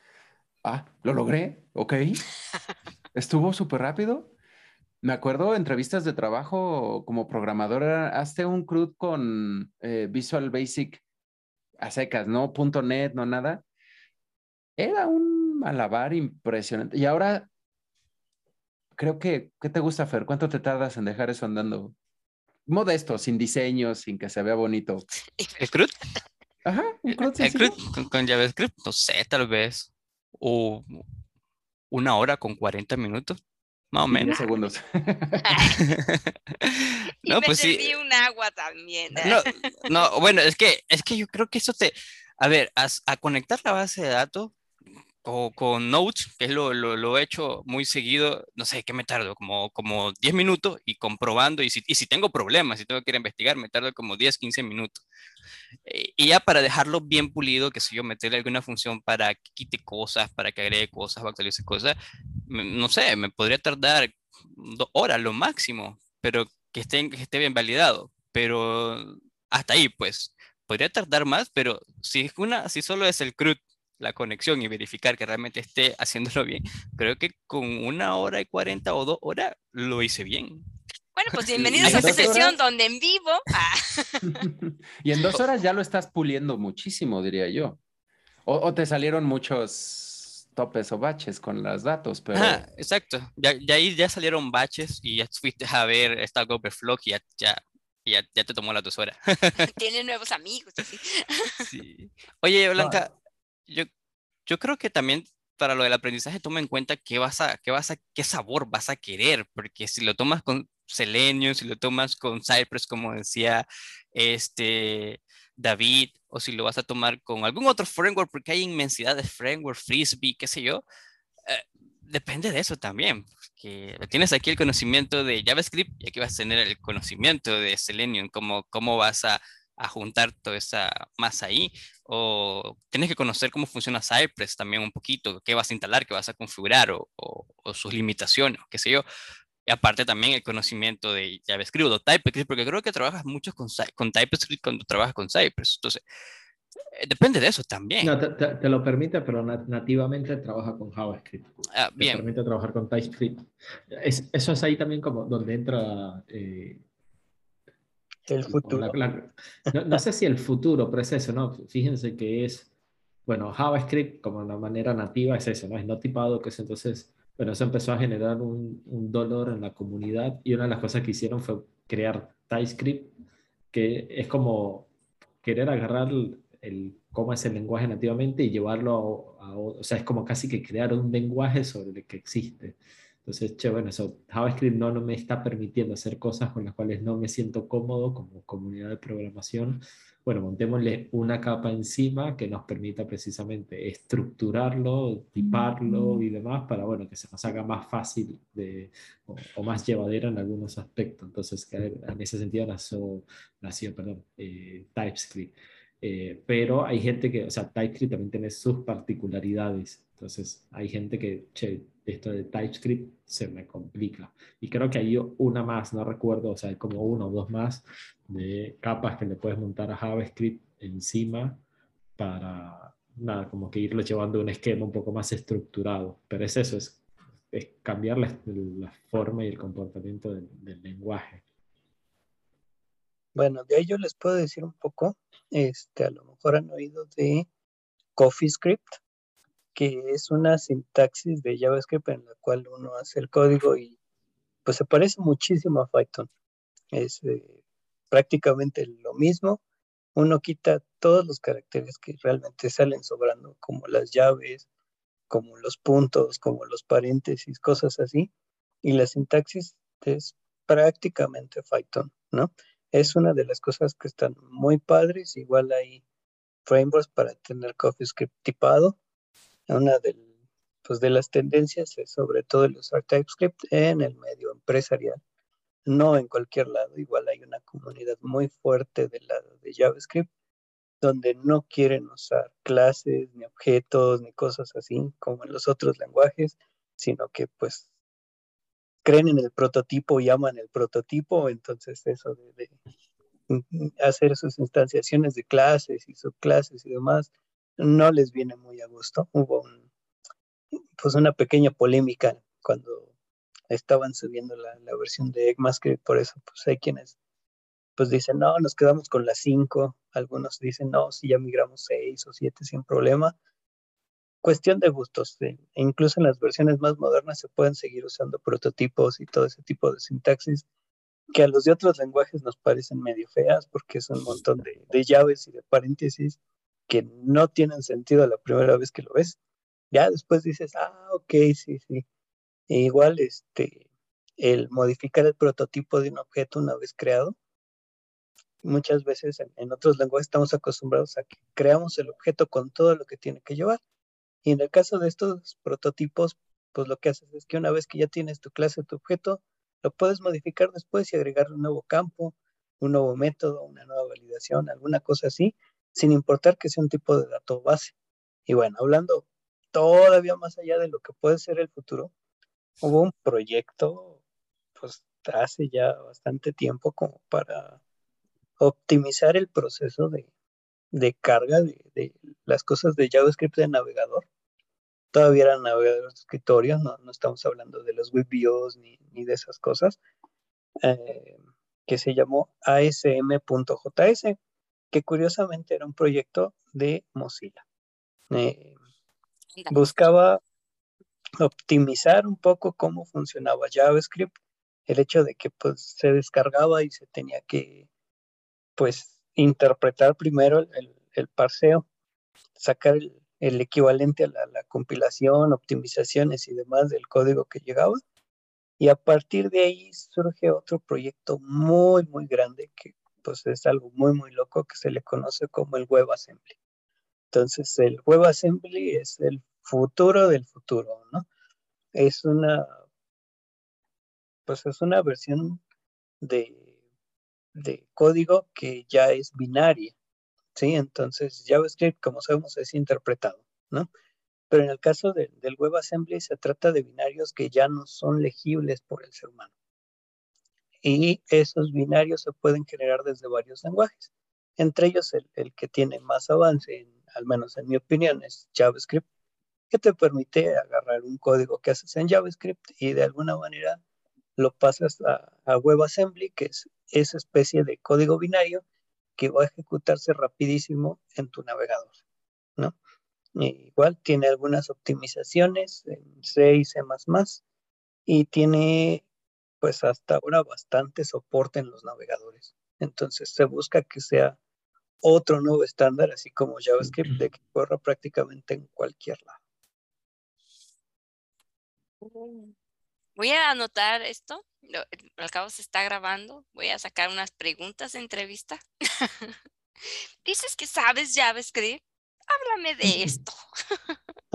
Ah, lo logré, ok. [LAUGHS] Estuvo súper rápido. Me acuerdo entrevistas de trabajo como programadora, hazte un CRUD con eh, Visual Basic a secas, no .NET, no nada. Era un malabar impresionante. Y ahora, creo que, ¿qué te gusta, Fer? ¿Cuánto te tardas en dejar eso andando? Modesto, sin diseño, sin que se vea bonito. ¿El CRUD? Ajá, un CRUD. ¿El CRUD con, con JavaScript? No sé, tal vez. O una hora con 40 minutos. Más o menos. segundos. [LAUGHS] [LAUGHS] y no, me pues sí. un agua también. No, no, bueno, es que, es que yo creo que eso te. A ver, a, conectar la base de datos o con Notes, que es lo, lo, he hecho muy seguido, no sé, ¿qué me tardo? Como, como 10 minutos y comprobando, y si, y si tengo problemas, si tengo que ir a investigar, me tardo como 10, 15 minutos. Eh, y ya para dejarlo bien pulido, que si yo meterle alguna función para que quite cosas, para que agregue cosas o actualice cosas, no sé, me podría tardar dos horas lo máximo, pero que esté, que esté bien validado. Pero hasta ahí, pues, podría tardar más, pero si, es una, si solo es el CRUD, la conexión y verificar que realmente esté haciéndolo bien, creo que con una hora y cuarenta o dos horas lo hice bien. Bueno, pues [LAUGHS] bienvenidos a esta sesión donde en vivo. Ah. [LAUGHS] y en dos horas ya lo estás puliendo muchísimo, diría yo. O, te salieron muchos topes o baches con los datos, pero... exacto. Ya, ahí ya salieron baches y ya fuiste a ver esta Overflow y ya, ya, ya, ya, te tomó la dos horas. Tiene nuevos amigos. [LAUGHS] Sí. Oye, Blanca, yo, yo creo que también para lo del aprendizaje toma en cuenta qué vas a, qué vas a, qué sabor vas a querer, porque si lo tomas con Selenium, si lo tomas con Cypress, como decía este David, o si lo vas a tomar con algún otro framework, porque hay inmensidad de framework, Frisbee, qué sé yo, eh, depende de eso también. Que tienes aquí el conocimiento de JavaScript y aquí vas a tener el conocimiento de Selenium, cómo, cómo vas a, juntar toda esa masa ahí, o tienes que conocer cómo funciona Cypress también un poquito, qué vas a instalar, qué vas a configurar, o, o sus limitaciones, qué sé yo. Y aparte también el conocimiento de JavaScript o TypeScript, porque creo que trabajas mucho con, con TypeScript cuando trabajas con Cypress. Entonces, eh, depende de eso también. No, te, lo permite, pero nativamente trabaja con JavaScript. Ah, bien. Te permite trabajar con TypeScript. eso es ahí también como donde entra... Eh, el futuro. no, sé si el futuro, pero es eso, ¿no? Fíjense que es, bueno, JavaScript como una manera nativa es eso, ¿no? Es no tipado, que es entonces bueno, eso empezó a generar un, un, dolor en la comunidad y una de las cosas que hicieron fue crear TypeScript, que es como querer agarrar el, cómo es el lenguaje nativamente y llevarlo a, o sea, es como casi que crear un lenguaje sobre el que existe. Entonces, che, bueno, JavaScript no, no me está permitiendo hacer cosas con las cuales no me siento cómodo como comunidad de programación bueno, montémosle una capa encima que nos permita precisamente estructurarlo, tiparlo y demás para, bueno, que se nos haga más fácil de, o, más llevadera en algunos aspectos. Entonces, en ese sentido nació, nació perdón, eh, TypeScript. Eh, pero hay gente que, o sea, TypeScript también tiene sus particularidades. Entonces, hay gente que, che, esto de TypeScript se me complica. Y creo que hay una más, no recuerdo, o sea, hay como uno o dos más de capas que le puedes montar a JavaScript encima para, nada, como que irlo llevando a un esquema un poco más estructurado. Pero es eso, es, es cambiar la, la, forma y el comportamiento del, del, lenguaje. Bueno, de ello les puedo decir un poco. Este, a lo mejor han oído de CoffeeScript, que es una sintaxis de JavaScript en la cual uno hace el código y pues se parece muchísimo a Python. Es eh, prácticamente lo mismo. Uno quita todos los caracteres que realmente salen sobrando, como las llaves, como los puntos, como los paréntesis, cosas así. Y la sintaxis es prácticamente Python, ¿no? Es una de las cosas que están muy padres. Igual hay frameworks para tener CoffeeScript tipado. Una pues de las tendencias es sobre todo el usar TypeScript en el medio empresarial, no en cualquier lado. Igual hay una comunidad muy fuerte del lado de JavaScript donde no quieren usar clases, ni objetos, ni cosas así como en los otros lenguajes, sino que pues creen en el prototipo y aman el prototipo, entonces eso de, de hacer sus instanciaciones de clases y subclases y demás no les viene muy a gusto. Hubo pues una pequeña polémica cuando estaban subiendo la, la versión de ECMAScript, por eso pues hay quienes pues dicen, no, nos quedamos con las 5, algunos dicen, no, si ya migramos 6 o 7 sin problema. Cuestión de gustos, incluso en las versiones más modernas se pueden seguir usando prototipos y todo ese tipo de sintaxis que a los de otros lenguajes nos parecen medio feas porque es un montón de, de llaves y de paréntesis que no tienen sentido la primera vez que lo ves ya después dices, ah, ok, sí, sí. E igual, este, el modificar el prototipo de un objeto una vez creado, muchas veces en, en, otros lenguajes estamos acostumbrados a que creamos el objeto con todo lo que tiene que llevar. Y en el caso de estos prototipos, pues lo que haces es que una vez que ya tienes tu clase, tu objeto, lo puedes modificar después y agregar un nuevo campo, un nuevo método, una nueva validación, alguna cosa así, sin importar que sea un tipo de dato base. Y bueno, hablando todavía más allá de lo que puede ser el futuro, hubo un proyecto, pues hace ya bastante tiempo como para optimizar el proceso de, de carga de, las cosas de JavaScript de navegador. Todavía eran navegadores de escritorio, no, no estamos hablando de los WebViews ni, ni de esas cosas, eh, que se llamó asm.js, que curiosamente era un proyecto de Mozilla. Eh, buscaba optimizar un poco cómo funcionaba JavaScript, el hecho de que pues se descargaba y se tenía que pues interpretar primero el, el parseo, sacar el, el equivalente a la, la, compilación, optimizaciones y demás del código que llegaba. Y a partir de ahí surge otro proyecto muy, muy grande que pues es algo muy, muy loco que se le conoce como el WebAssembly. Entonces, el WebAssembly es el futuro del futuro, ¿no? Es una, pues es una versión de, de código que ya es binaria, ¿sí? Entonces, JavaScript, como sabemos, es interpretado, ¿no? Pero en el caso de, del WebAssembly se trata de binarios que ya no son legibles por el ser humano. Y esos binarios se pueden generar desde varios lenguajes. Entre ellos, el, que tiene más avance al menos en mi opinión, es JavaScript, que te permite agarrar un código que haces en JavaScript y de alguna manera lo pasas a, a WebAssembly, que es esa especie de código binario que va a ejecutarse rapidísimo en tu navegador, ¿no? igual tiene algunas optimizaciones en C y C++ y tiene pues hasta ahora bastante soporte en los navegadores. Entonces se busca que sea otro nuevo estándar, así como JavaScript, de que corra prácticamente en cualquier lado. Voy a anotar esto. Al cabo se está grabando. Voy a sacar unas preguntas de entrevista. [LAUGHS] Dices que sabes JavaScript. Háblame de esto. [LAUGHS]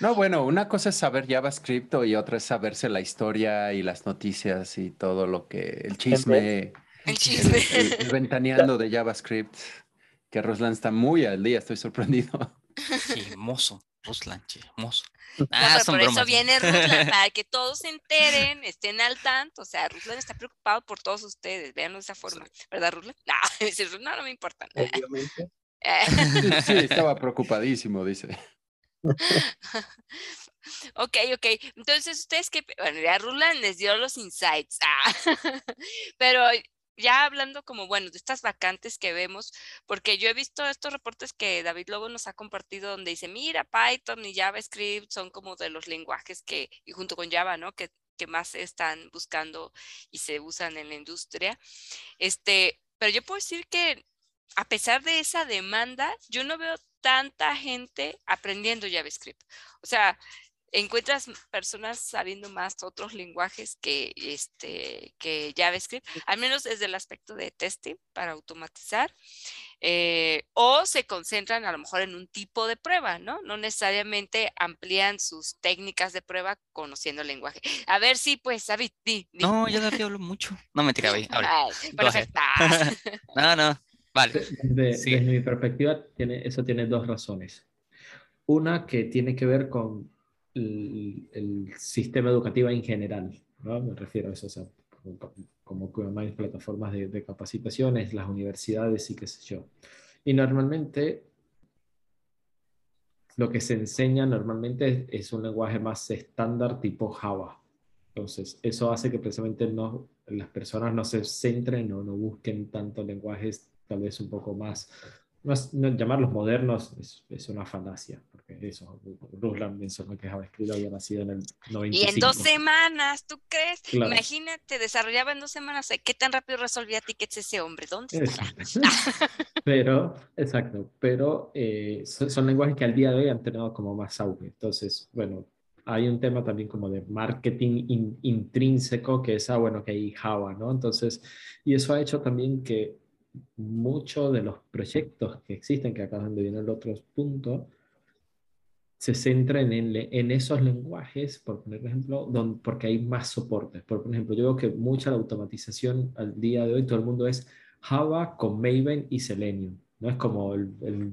No, bueno, una cosa es saber JavaScript y otra es saberse la historia y las noticias y todo lo que el chisme. El chisme. El, el, el ventaneando [LAUGHS] de JavaScript, que Roslan está muy al día, estoy sorprendido. Chismoso. Ruslan, chismoso. [LAUGHS] Ah, por eso viene Ruslan, [LAUGHS] para que todos se enteren, estén al tanto. O sea, Ruslan está preocupado por todos ustedes, véanlo de esa forma. ¿Verdad, Ruslan? No, no, no me importa. Obviamente. sí, estaba preocupadísimo, dice. [LAUGHS] Ok, ok. Entonces, ustedes que, bueno, ya Rulan les dio los insights. [LAUGHS] Ah, pero ya hablando como, bueno, de estas vacantes que vemos, porque yo he visto estos reportes que David Lobo nos ha compartido donde dice, mira, Python y JavaScript son como de los lenguajes que, y junto con Java, ¿no? Que, que más están buscando y se usan en la industria. Este, pero yo puedo decir que a pesar de esa demanda, yo no veo tanta gente aprendiendo JavaScript. O sea, encuentras personas sabiendo más otros lenguajes que, este, que JavaScript, al menos desde el aspecto de testing para automatizar, eh, o se concentran a lo mejor en un tipo de prueba, ¿no? No necesariamente amplían sus técnicas de prueba conociendo el lenguaje. A ver si, pues, David, di, No, yo no hablo mucho. No, me David, Perfecto. no, no, vale. Desde, mi perspectiva, tiene, eso tiene dos razones. Una que tiene que ver con el, sistema educativo en general, ¿no? Me refiero a eso, o sea, como, como más plataformas de, de, capacitaciones, las universidades y qué sé yo. Y normalmente lo que se enseña normalmente es, un lenguaje más estándar tipo Java. Entonces, eso hace que precisamente no, las personas no se centren o no busquen tanto lenguajes tal vez un poco más no, llamarlos modernos es, es, una falacia, porque eso, Ruslan mencionó que JavaScript había nacido en el 95. Y en dos semanas, ¿tú crees? Imagínate, desarrollaba en dos semanas, ¿qué tan rápido resolvía tickets ese hombre? ¿Dónde está? [LAUGHS] pero, exacto, pero eh, son, lenguajes que al día de hoy han tenido como más auge. Entonces, bueno, hay un tema también como de marketing intrínseco, que es, ah, bueno, que hay Java, ¿no? Entonces, y eso ha hecho también que muchos de los proyectos que existen, que acá es donde viene el otro punto, se centran en, en, esos lenguajes, por poner ejemplo, donde, porque hay más soportes. Por ejemplo, yo veo que mucha la automatización al día de hoy, todo el mundo es Java con Maven y Selenium. No es como el,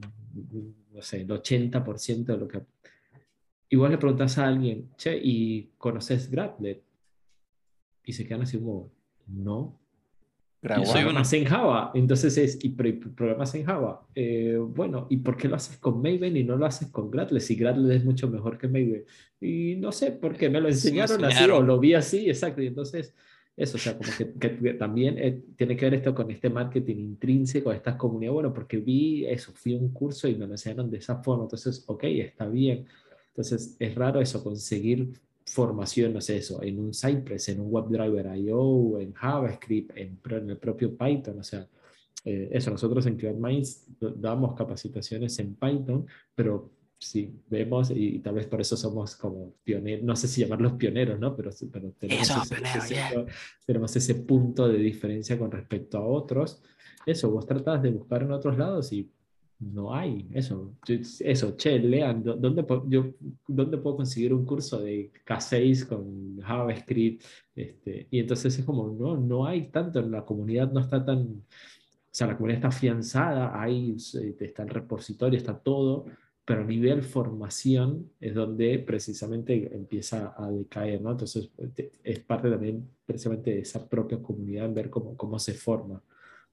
no sé, el 80% de lo que... Igual le preguntas a alguien, che, ¿y conoces Gradlet? Y se quedan así como, no, programas en Java. Entonces es, ¿y programas en Java? Eh, bueno, ¿y por qué lo haces con Maven y no lo haces con Gradle? Si Gradle es mucho mejor que Maven. Y no sé, porque me lo enseñaron, así o lo vi así, exacto. Y entonces, eso, o sea, como que, también eh, tiene que ver esto con este marketing intrínseco de estas comunidades. Bueno, porque vi eso, fui a un curso y me lo enseñaron de esa forma. Entonces, ok, está bien. Entonces, es raro eso, conseguir formación, no sé eso, en un Cypress, en un WebDriver IO, en JavaScript, en, en el propio Python, o sea, eh, eso, nosotros en CloudMinds damos capacitaciones en Python, pero sí, vemos y, tal vez por eso somos como pioneros, no sé si llamarlos pioneros, ¿no? Pero, pero tenemos, ese, tenemos ese punto de diferencia con respecto a otros. Eso, vos tratás de buscar en otros lados y no hay eso. Eso, che, lean, ¿dónde, yo, ¿dónde puedo conseguir un curso de K6 con JavaScript? Este, y entonces es como, no, no hay tanto, la comunidad no está tan, o sea, la comunidad está afianzada, hay, está el repositorio, está todo, pero a nivel formación es donde precisamente empieza a decaer, ¿no? Entonces es parte también precisamente de esa propia comunidad en ver cómo, cómo se forma.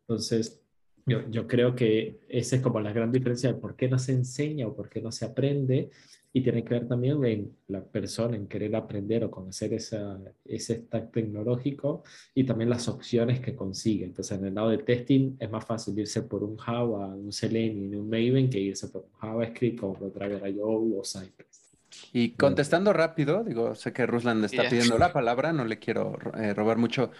Entonces, yo, yo, creo que esa es como la gran diferencia de por qué no se enseña o por qué no se aprende y tiene que ver también en la persona, en querer aprender o conocer esa, ese stack tecnológico y también las opciones que consigue. Entonces, en el lado de testing es más fácil irse por un Java, un Selenium, un Maven que irse por un JavaScript o Driver IO o Cypress. Y contestando rápido, digo, sé que Ruslan está pidiendo la palabra, no le quiero eh, robar mucho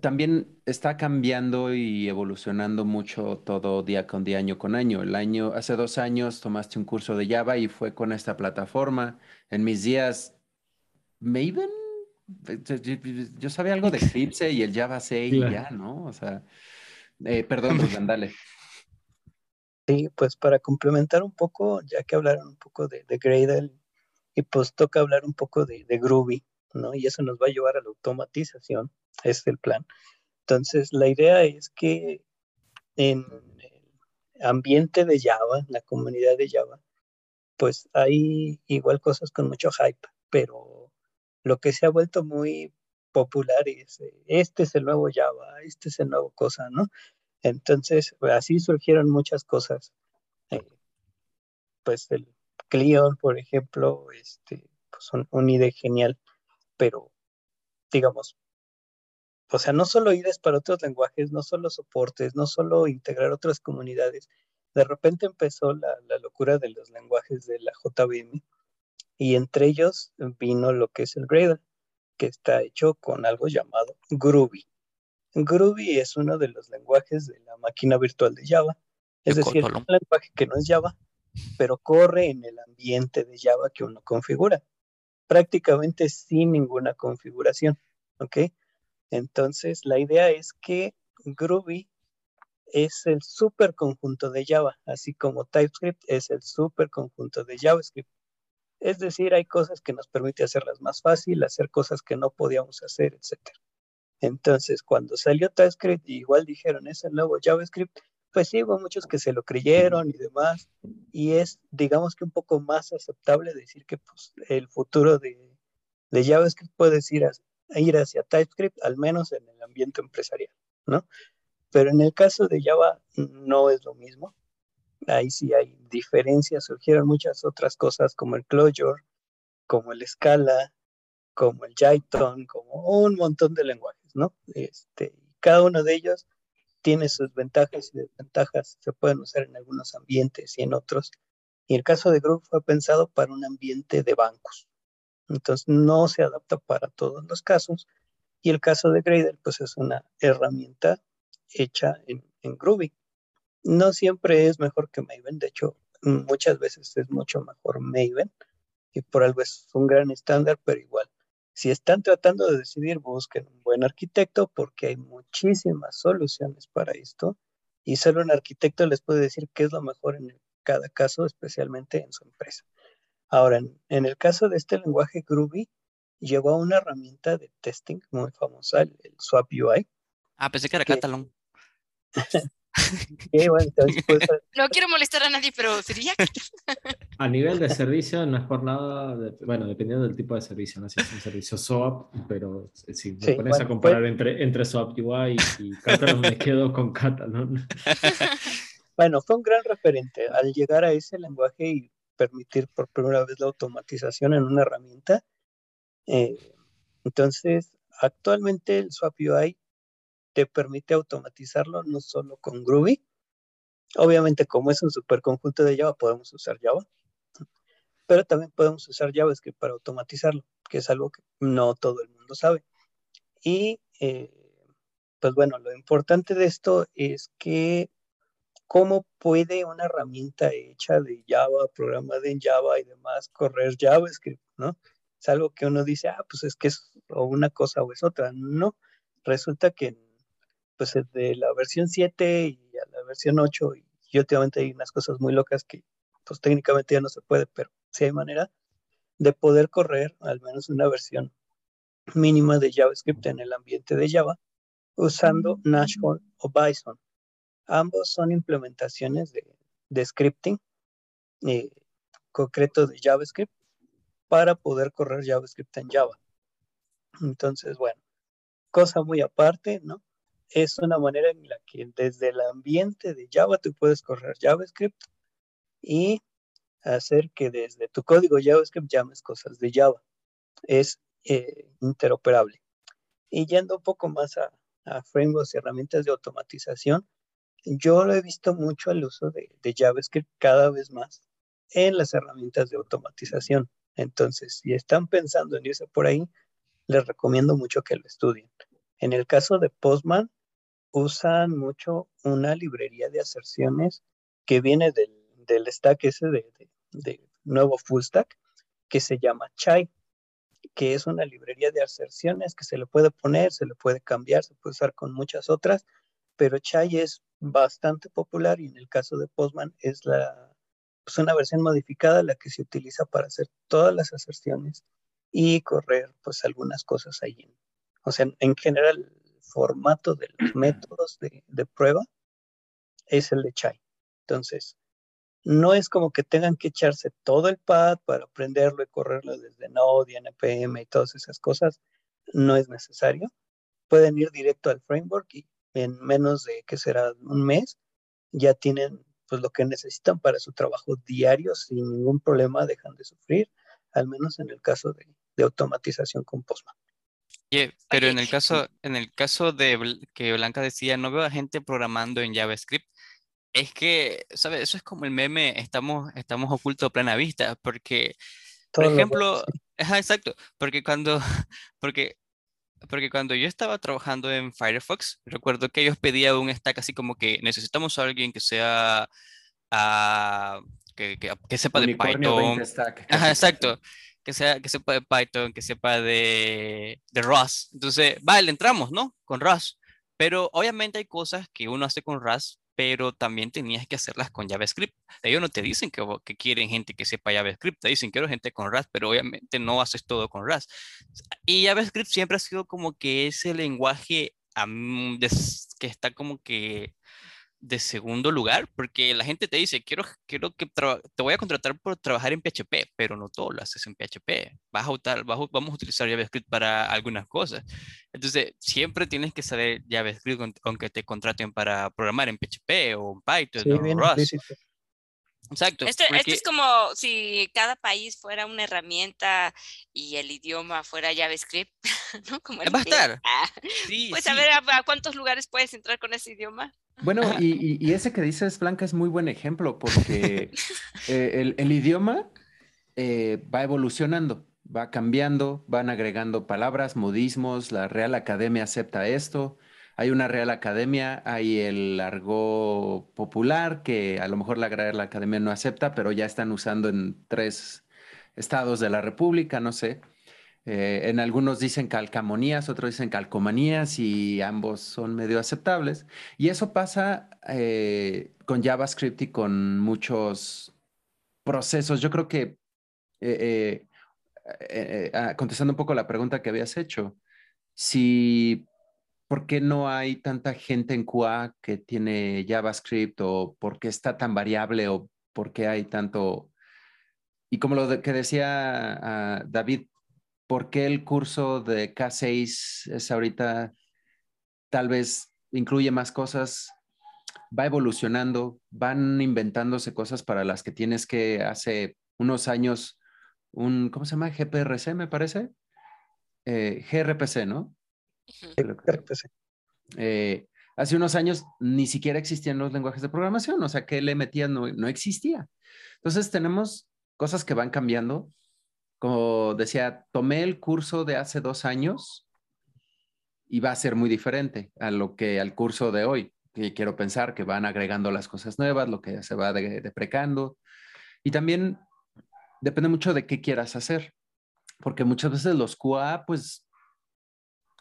también está cambiando y evolucionando mucho todo día con día, año con año. El año, hace dos años tomaste un curso de Java y fue con esta plataforma. En mis días, Maven, yo sabía algo de Eclipse y el Java 6 y ya, ¿no? O sea, eh, perdón, [LAUGHS] Rubén, dale. Sí, pues para complementar un poco, ya que hablaron un poco de, de Gradle, y pues toca hablar un poco de, de Groovy, ¿no? Y eso nos va a llevar a la automatización es el plan. Entonces, la idea es que en el ambiente de Java, en la comunidad de Java, pues hay igual cosas con mucho hype, pero lo que se ha vuelto muy popular es, este es el nuevo Java, este es el nuevo cosa, ¿no? Entonces, así surgieron muchas cosas. Eh, pues el Cleon, por ejemplo, este, pues un, un IDE genial, pero digamos, o sea, no solo IDEs para otros lenguajes, no solo soportes, no solo integrar otras comunidades. De repente empezó la, la locura de los lenguajes de la JVM y entre ellos vino lo que es el Gradle, que está hecho con algo llamado Groovy. Groovy es uno de los lenguajes de la máquina virtual de Java, es decir, un lenguaje que no es Java, pero corre en el ambiente de Java que uno configura, prácticamente sin ninguna configuración, ¿ok? Entonces, la idea es que Groovy es el superconjunto de Java, así como TypeScript es el superconjunto de JavaScript. Es decir, hay cosas que nos permite hacerlas más fácil, hacer cosas que no podíamos hacer, etc. Entonces, cuando salió TypeScript, igual dijeron, es el nuevo JavaScript, pues sí, hubo muchos que se lo creyeron y demás, y es, digamos que un poco más aceptable decir que pues, el futuro de, JavaScript puede ir, ir hacia TypeScript, al menos en el ambiente empresarial, ¿no? Pero en el caso de Java no es lo mismo ahí sí hay diferencias, surgieron muchas otras cosas como el Clojure, como el Scala, como el Jython, como un montón de lenguajes, ¿no? Este, cada uno de ellos tiene sus ventajas y desventajas, se pueden usar en algunos ambientes y en otros. Y el caso de Groove fue pensado para un ambiente de bancos. Entonces no se adapta para todos los casos. Y el caso de Gradle, pues es una herramienta hecha en, en Groovy. No siempre es mejor que Maven, de hecho, muchas veces es mucho mejor Maven y por algo es un gran estándar, pero igual, si están tratando de decidir, busquen un buen arquitecto porque hay muchísimas soluciones para esto y solo un arquitecto les puede decir qué es lo mejor en cada caso, especialmente en su empresa. Ahora, en, el caso de este lenguaje Groovy, llegó a una herramienta de testing muy famosa, el, Swap UI. Ah, pensé que era Catalan. [LAUGHS] [LAUGHS] No quiero molestar a nadie, pero sería. a nivel de servicio, no es por nada, bueno, dependiendo del tipo de servicio, no sé si es un servicio SOAP, pero si me pones a comparar pues entre, entre SOAP UI y, Catalan, me quedo con Catalan. [LAUGHS] bueno, fue un gran referente al llegar a ese lenguaje y permitir por primera vez la automatización en una herramienta. Eh, entonces, actualmente el Swap UI te permite automatizarlo no solo con Groovy. Obviamente, como es un superconjunto de Java, podemos usar Java, pero también podemos usar JavaScript para automatizarlo, que es algo que no todo el mundo sabe. Y eh, pues bueno, lo importante de esto es que cómo puede una herramienta hecha de Java, programada en Java y demás, correr JavaScript, ¿no? Es algo que uno dice, ah, pues es que es o una cosa o es otra. No, resulta que pues de la versión 7 y a la versión 8 y, últimamente hay unas cosas muy locas que pues técnicamente ya no se puede, pero sí hay manera de poder correr al menos una versión mínima de JavaScript en el ambiente de Java usando Nashorn o Bison. Ambos son implementaciones de, scripting eh, concreto de JavaScript para poder correr JavaScript en Java. Entonces, bueno, cosa muy aparte, ¿no? Es una manera en la que desde el ambiente de Java tú puedes correr JavaScript y hacer que desde tu código JavaScript llames cosas de Java. Es eh, interoperable. Y yendo un poco más a, frameworks y herramientas de automatización, yo lo he visto mucho el uso de, de JavaScript cada vez más en las herramientas de automatización. Entonces, si están pensando en irse por ahí, les recomiendo mucho que lo estudien. En el caso de Postman, usan mucho una librería de aserciones que viene del, stack ese de, nuevo full stack, que se llama Chai, que es una librería de aserciones que se le puede poner, se le puede cambiar, se puede usar con muchas otras, pero Chai es bastante popular y en el caso de Postman es la, pues una versión modificada la que se utiliza para hacer todas las aserciones y correr pues algunas cosas ahí o sea, en general, el formato de los métodos de, prueba es el de Chai. Entonces, no es como que tengan que echarse todo el pad para aprenderlo y correrlo desde Node y NPM y todas esas cosas. No es necesario. Pueden ir directo al framework y en menos de, que será un mes, ya tienen pues lo que necesitan para su trabajo diario sin ningún problema, dejan de sufrir, al menos en el caso de, automatización con Postman. Pero en el caso, en el caso de que Blanca decía, no veo a gente programando en JavaScript, es que, ¿sabes? Eso es como el meme, estamos, estamos ocultos a plena vista, porque, por ejemplo, [LAUGHS] exacto, porque cuando, [LAUGHS] porque, porque cuando yo estaba trabajando en Firefox, recuerdo que ellos pedían un stack así como que necesitamos a alguien que sea, uh, que, que, que, sepa de Python. Ajá, exacto. Que, sea, que sepa de Python, que sepa de, de Rust. Entonces, vale, entramos, ¿no? Con Rust. Pero obviamente hay cosas que uno hace con Rust pero también tenías que hacerlas con JavaScript. Ellos no te dicen que, que quieren gente que sepa JavaScript, te dicen quiero gente con Rust, pero obviamente no haces todo con Rust. Y JavaScript siempre ha sido como que ese lenguaje que está como que de segundo lugar, porque la gente te dice, quiero, quiero que te voy a contratar por trabajar en PHP, pero no todo lo haces en PHP. Vas a usar, vamos a utilizar JavaScript para algunas cosas. Entonces, siempre tienes que saber JavaScript aunque te contraten para programar en PHP o en Python o Rust. Exacto. Esto, es como si cada país fuera una herramienta y el idioma fuera JavaScript, [LAUGHS] ¿no? Como Va a estar. Ah, pues a ver a, cuántos lugares puedes entrar con ese idioma. Bueno, y, ese que dices, Blanca, es muy buen ejemplo porque [LAUGHS] eh, el, idioma eh, va evolucionando, va cambiando, van agregando palabras, modismos, la Real Academia acepta esto, hay una Real Academia, hay el argot popular que a lo mejor la Real Academia no acepta, pero ya están usando en tres estados de la República, no sé. Eh, en algunos dicen calcamonías, otros dicen calcomanías y ambos son medio aceptables. Y eso pasa eh, con JavaScript y con muchos procesos. Yo creo que, eh, ah, contestando un poco la pregunta que habías hecho, si ¿por qué no hay tanta gente en QA que tiene JavaScript o por qué está tan variable o por qué hay tanto... Y como lo que decía ah, David, ¿por qué el curso de K6 es ahorita tal vez incluye más cosas? Va evolucionando, van inventándose cosas para las que tienes que hace unos años un, ¿cómo se llama? GPRC, me parece. Eh, GRPC, ¿no? Eh, hace unos años ni siquiera existían los lenguajes de programación, o sea, que le metían no, no existía. Entonces tenemos cosas que van cambiando. Como decía, tomé el curso de hace dos años y va a ser muy diferente a lo que al curso de hoy. Y quiero pensar que van agregando las cosas nuevas, lo que se va deprecando. Y también depende mucho de qué quieras hacer, porque muchas veces los QA, pues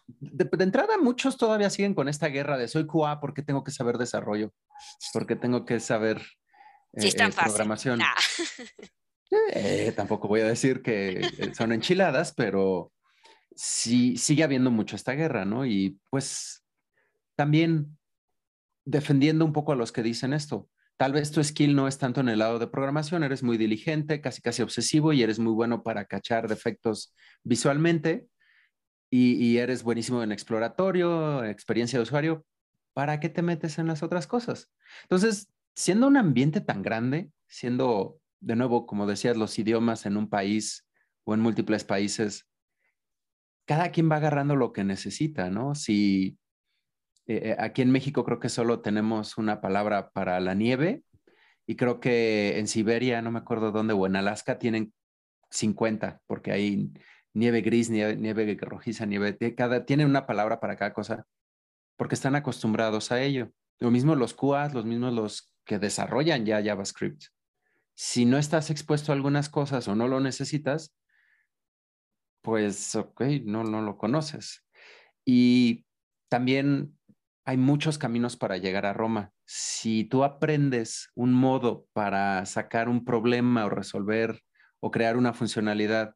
de, entrada muchos todavía siguen con esta guerra de soy QA porque tengo que saber desarrollo, porque tengo que saber eh, eh, programación. Eh, tampoco voy a decir que son enchiladas, pero sí sigue habiendo mucho esta guerra, ¿no? Y pues también defendiendo un poco a los que dicen esto. Tal vez tu skill no es tanto en el lado de programación, eres muy diligente, casi casi obsesivo y eres muy bueno para cachar defectos visualmente, y, eres buenísimo en exploratorio, experiencia de usuario, ¿para qué te metes en las otras cosas? Entonces, siendo un ambiente tan grande, siendo, de nuevo, como decías, los idiomas en un país o en múltiples países, cada quien va agarrando lo que necesita, ¿no? Si eh, eh, aquí en México creo que solo tenemos una palabra para la nieve y creo que en Siberia, no me acuerdo dónde, o en Alaska tienen 50, porque hay nieve gris, nieve, nieve rojiza, nieve, cada, tiene una palabra para cada cosa, porque están acostumbrados a ello. Lo mismo los QAs, los mismos los que desarrollan ya JavaScript. Si no estás expuesto a algunas cosas o no lo necesitas, pues, ok, no, no lo conoces. Y también hay muchos caminos para llegar a Roma. Si tú aprendes un modo para sacar un problema o resolver o crear una funcionalidad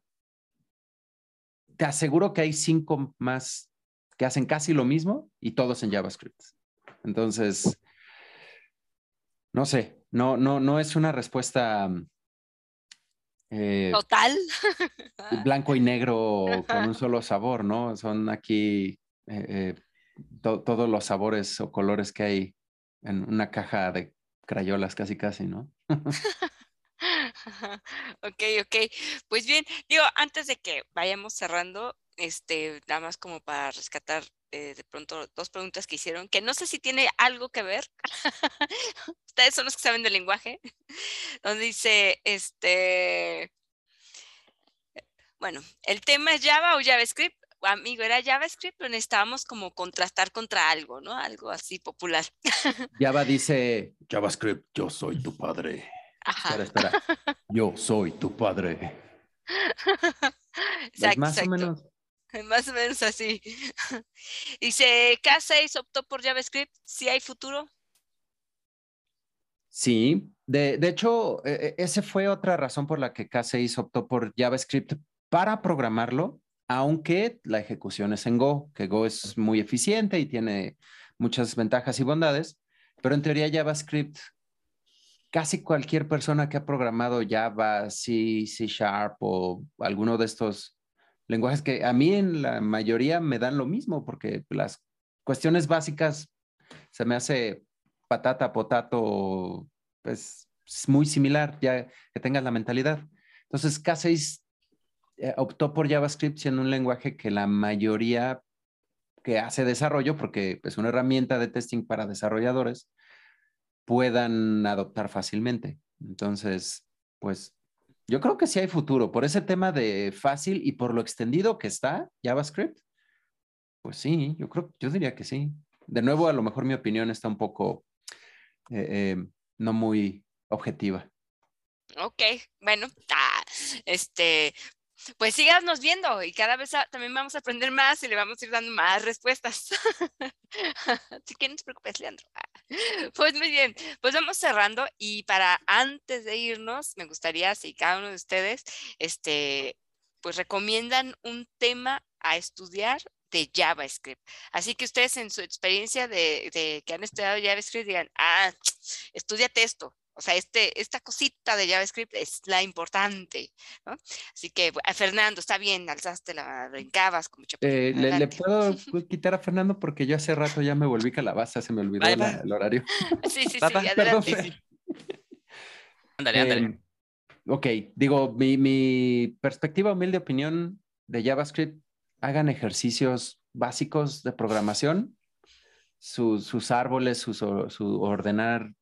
te aseguro que hay cinco más que hacen casi lo mismo y todos en JavaScript. Entonces, no sé, no, no, no es una respuesta eh, total [LAUGHS] blanco y negro con un solo sabor, ¿no? Son aquí eh, todos los sabores o colores que hay en una caja de crayolas casi casi, ¿no? [LAUGHS] [LAUGHS] ok, ok. Pues bien, digo, antes de que vayamos cerrando, este, nada más como para rescatar eh, de pronto dos preguntas que hicieron, que no sé si tiene algo que ver. [LAUGHS] Ustedes son los que saben del lenguaje. [LAUGHS] Donde dice, este, bueno, el tema es Java o JavaScript. Amigo, era JavaScript, pero necesitábamos como contrastar contra algo, ¿no? Algo así popular. Java dice, JavaScript, yo soy tu padre. Espera, espera. Yo soy tu padre. [LAUGHS] Exacto, más o menos. Más o menos así. [LAUGHS] Dice, K6 optó por JavaScript. ¿Sí hay futuro? Sí, de, de, hecho, e, e, esa fue otra razón por la que K6 optó por JavaScript para programarlo, aunque la ejecución es en Go, que Go es muy eficiente y tiene muchas ventajas y bondades, pero en teoría JavaScript, casi cualquier persona que ha programado Java, C, C Sharp o alguno de estos lenguajes que a mí en la mayoría me dan lo mismo, porque las cuestiones básicas se me hace patata, potato, pues es muy similar, ya que tengas la mentalidad. Entonces, K6 eh, optó por JavaScript siendo un lenguaje que la mayoría que hace desarrollo, porque es una herramienta de testing para desarrolladores, puedan adoptar fácilmente. Entonces, pues yo creo que sí hay futuro por ese tema de fácil y por lo extendido que está JavaScript. Pues sí, yo creo, yo diría que sí. De nuevo, a lo mejor mi opinión está un poco eh, eh, no muy objetiva. Ok, bueno, ah, este, pues síganos viendo y cada vez también vamos a aprender más y le vamos a ir dando más respuestas. [LAUGHS] Así que no te preocupes, Leandro. [LAUGHS] Pues muy bien, pues vamos cerrando y para antes de irnos, me gustaría si cada uno de ustedes, este, pues recomiendan un tema a estudiar de JavaScript. Así que ustedes en su experiencia de, de que han estudiado JavaScript digan, ah, [TSK] estudiate esto, o sea, este, esta cosita de JavaScript es la importante, ¿no? Así que, Fernando, está bien, alzaste la, brincabas con mucha eh, ¿le, [LAUGHS] puedo quitar a Fernando? Porque yo hace rato ya me volví calabaza, se me olvidó el horario. [LAUGHS] Sí, sí, sí, adelante. Ándale, ándale. Em, ok, digo, mi, perspectiva, humilde opinión de JavaScript, hagan ejercicios básicos de programación, sus árboles, su, su ordenar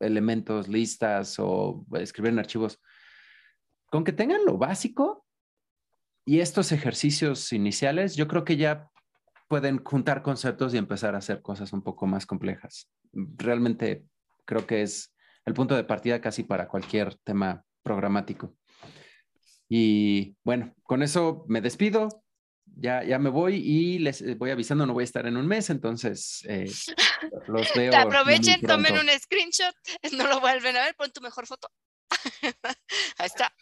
elementos, listas o escribir en archivos, con que tengan lo básico y estos ejercicios iniciales, yo creo que ya pueden juntar conceptos y empezar a hacer cosas un poco más complejas. Realmente creo que es el punto de partida casi para cualquier tema programático. Y bueno, con eso me despido ya, ya me voy y les eh, voy avisando, no voy a estar en un mes, entonces eh, [LAUGHS] los veo. aprovechen, tomen un screenshot, [LAUGHS] no lo vuelven a ver, pon tu mejor foto. [LAUGHS] Ahí está.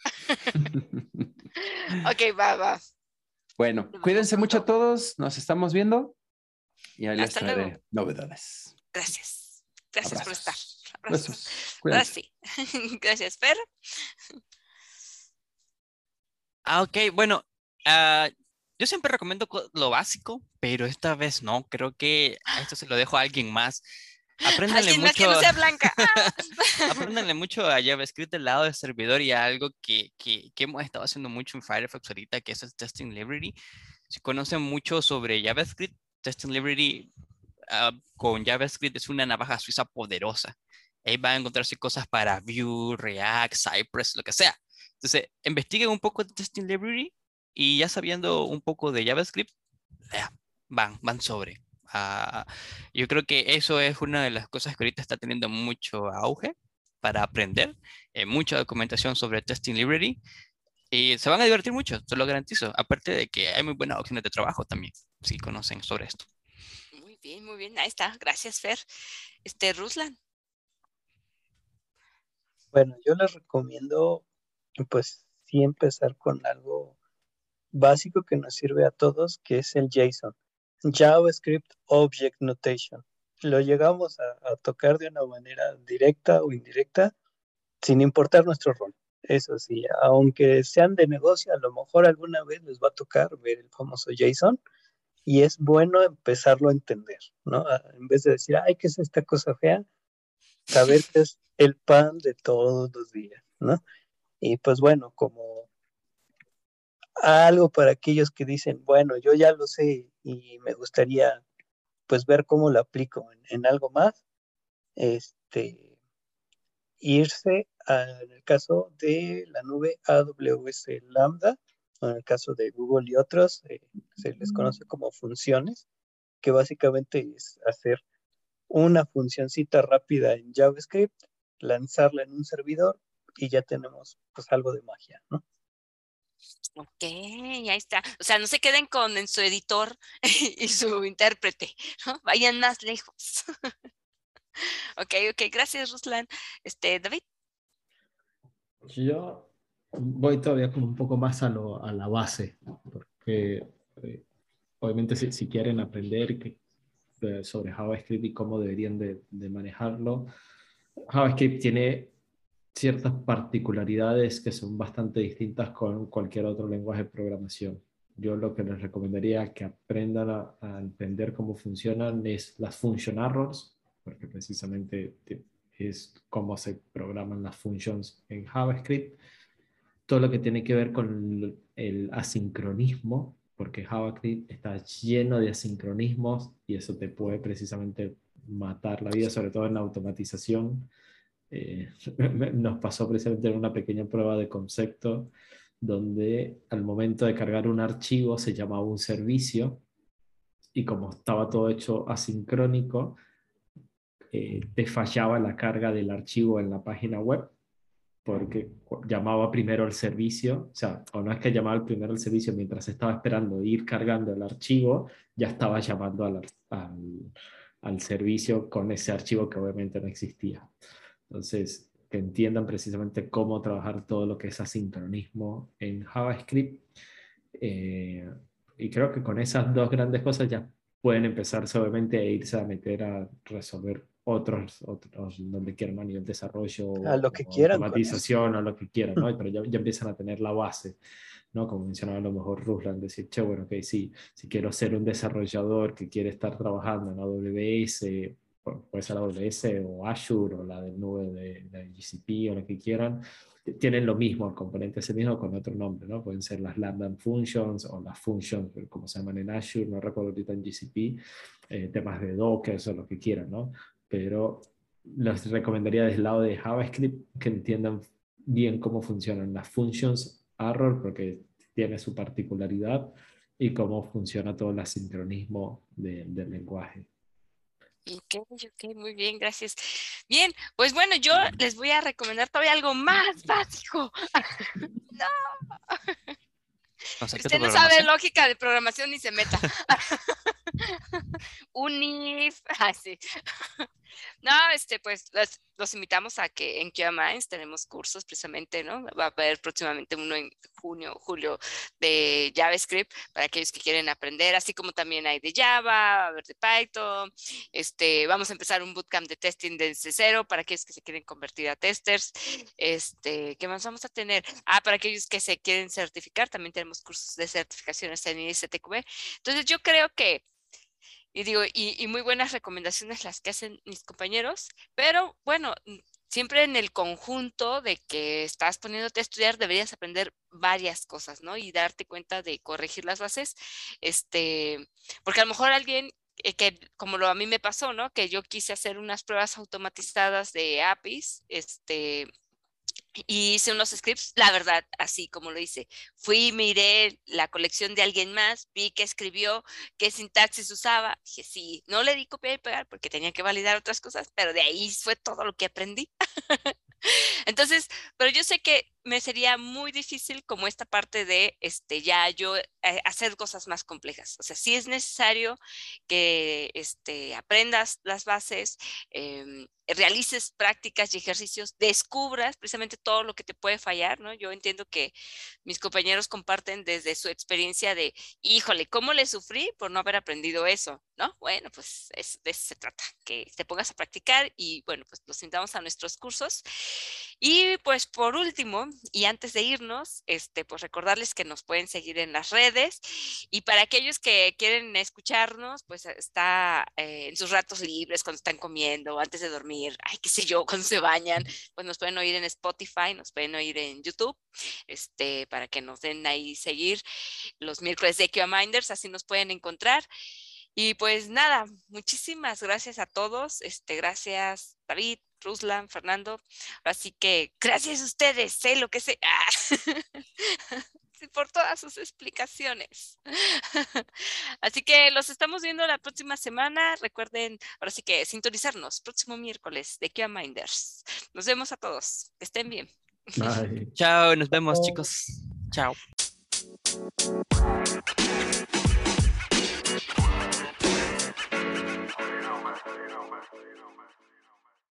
ok, va, va. Bueno, cuídense mucho todos, nos estamos viendo y ahí les traeré novedades. Gracias. Gracias por estar. Abrazos. Gracias. Gracias, Fer. Ah, ok, bueno, uh, yo siempre recomiendo lo básico, pero esta vez no. Creo que esto se lo dejo a alguien más. [LAUGHS] Apréndanle mucho. que no sea [LAUGHS] blanca. [LAUGHS] apréndanle mucho a JavaScript del lado del servidor y algo que, que, que, hemos estado haciendo mucho en Firefox ahorita, que es el Testing Library. Si conocen mucho sobre JavaScript, Testing Library ah, con JavaScript es una navaja suiza poderosa. Ahí van a encontrarse cosas para Vue, React, Cypress, lo que sea. Entonces, investiguen un poco de Testing Library y ya sabiendo un poco de JavaScript, van, van sobre. Ah, yo creo que eso es una de las cosas que ahorita está teniendo mucho auge para aprender. Eh, mucha documentación sobre Testing Library. Y se van a divertir mucho, te lo garantizo. Aparte de que hay muy buenas opciones de trabajo también, si conocen sobre esto. Muy bien, muy bien. Ahí está. Gracias, Fer. Este, Ruslan. Bueno, yo les recomiendo, pues, sí empezar con algo básico que nos sirve a todos, que es el JSON, JavaScript Object Notation. lo llegamos a, tocar de una manera directa o indirecta, sin importar nuestro rol. Eso sí, aunque sean de negocio, a lo mejor alguna vez les va a tocar ver el famoso JSON y es bueno empezarlo a entender, ¿no? En vez de decir, ay, ¿qué es esta cosa fea? Saber que es el pan de todos los días, ¿no? Y pues bueno, como algo para aquellos que dicen, bueno, yo ya lo sé y me gustaría pues ver cómo lo aplico en, algo más, este, irse en el caso de la nube AWS Lambda, o en el caso de Google y otros, eh, se les conoce como funciones, que básicamente es hacer una funcioncita rápida en JavaScript, lanzarla en un servidor y ya tenemos pues algo de magia, ¿no? Ok, ahí está. O sea, no se queden con su editor [LAUGHS] y su intérprete. Vayan más lejos. [LAUGHS] ok, ok, gracias, Ruslan. Este, David. Yo voy todavía como un poco más a, la base, porque eh, obviamente si, quieren aprender eh, sobre JavaScript y cómo deberían de, de manejarlo, JavaScript tiene ciertas particularidades que son bastante distintas con cualquier otro lenguaje de programación. Yo lo que les recomendaría que aprendan a, entender cómo funcionan es las function errors, porque precisamente es cómo se programan las functions en JavaScript. Todo lo que tiene que ver con el asincronismo, porque JavaScript está lleno de asincronismos y eso te puede precisamente matar la vida, sobre todo en la automatización eh, [LAUGHS] nos pasó precisamente en una pequeña prueba de concepto donde al momento de cargar un archivo se llamaba un servicio y como estaba todo hecho asincrónico, eh, te fallaba la carga del archivo en la página web porque llamaba primero al servicio, o sea, o no es que llamaba primero al servicio mientras estaba esperando ir cargando el archivo, ya estaba llamando al, al servicio con ese archivo que obviamente no existía. Entonces, que entiendan precisamente cómo trabajar todo lo que es asincronismo en JavaScript. Eh, y creo que con esas dos grandes cosas ya pueden empezar obviamente a irse a meter a resolver otros, otros donde quieran, a nivel desarrollo, a lo que quieran, automatización, a lo que quieran, ¿no? Pero ya, ya, empiezan a tener la base, ¿no? Como mencionaba a lo mejor Ruslan, decir, che, bueno, ok, sí, si quiero ser un desarrollador que quiere estar trabajando en AWS, puede ser AWS o Azure o la de nube de, GCP o lo que quieran, tienen lo mismo, el componente es el mismo con otro nombre, ¿no? Pueden ser las Lambda Functions o las Functions, como se llaman en Azure, no recuerdo ahorita en GCP, eh, temas de Docker o lo que quieran, ¿no? Pero les recomendaría desde el lado de JavaScript que entiendan bien cómo funcionan las functions error, porque tiene su particularidad, y cómo funciona todo el asincronismo del lenguaje. Ok, ok, muy bien, gracias. Bien, pues bueno, yo les voy a recomendar todavía algo más básico. [LAUGHS] no. Usted no sabe lógica de programación ni se meta. [LAUGHS] Unif. [LAUGHS] Ah, no, este, pues los, invitamos a que en QA Minds tenemos cursos precisamente, ¿no? Va a haber próximamente uno en junio, julio de JavaScript para aquellos que quieren aprender, así como también hay de Java, va a haber de Python. Este, vamos a empezar un bootcamp de testing desde cero para aquellos que se quieren convertir a testers. Este, ¿qué más vamos a tener? Ah, para aquellos que se quieren certificar, también tenemos cursos de certificaciones en ISTQB. Entonces, yo creo que y digo, y, muy buenas recomendaciones las que hacen mis compañeros, pero bueno, mm, siempre en el conjunto de que estás poniéndote a estudiar deberías aprender varias cosas, ¿no? Y darte cuenta de corregir las bases, este, porque a lo mejor alguien eh, que como lo a mí me pasó, ¿no? Que yo quise hacer unas pruebas automatizadas de APIs, este, y hice unos scripts, la verdad, así como lo hice. Fui, miré la colección de alguien más, vi que escribió, qué sintaxis usaba. Dije, sí, no le di copiar y pegar porque tenía que validar otras cosas, pero de ahí fue todo lo que aprendí. [LAUGHS] Entonces, pero yo sé que me sería muy difícil como esta parte de este, ya yo eh, hacer cosas más complejas. O sea, sí es necesario que este, aprendas las bases, em, realices prácticas y ejercicios, descubras precisamente todo lo que te puede fallar, ¿no? Yo entiendo que mis compañeros comparten desde su experiencia de, híjole, ¿cómo le sufrí por no haber aprendido eso? ¿No? Bueno, pues de eso se trata, que te pongas a practicar y bueno, pues los invitamos a nuestros cursos. Y pues por último, y antes de irnos, este, pues recordarles que nos pueden seguir en las redes y para aquellos que quieren escucharnos, pues está eh, en sus ratos libres, cuando están comiendo, antes de dormir ay, qué sé yo, [LAUGHS] cuando se bañan, pues nos pueden oír en Spotify, nos pueden oír en YouTube, este, para que nos den ahí seguir los miércoles de QA Minders, así nos pueden encontrar. Y pues nada, muchísimas gracias a todos. Este, gracias David, Ruslan, Fernando. Así que gracias a ustedes, sé lo que sé. [LAUGHS] por todas sus explicaciones. [LAUGHS] Así que los estamos viendo la próxima semana. Recuerden, ahora sí que sintonizarnos próximo miércoles de Kia Minders. Nos vemos a todos. Que estén bien. Chao, nos vemos, chicos. Chao.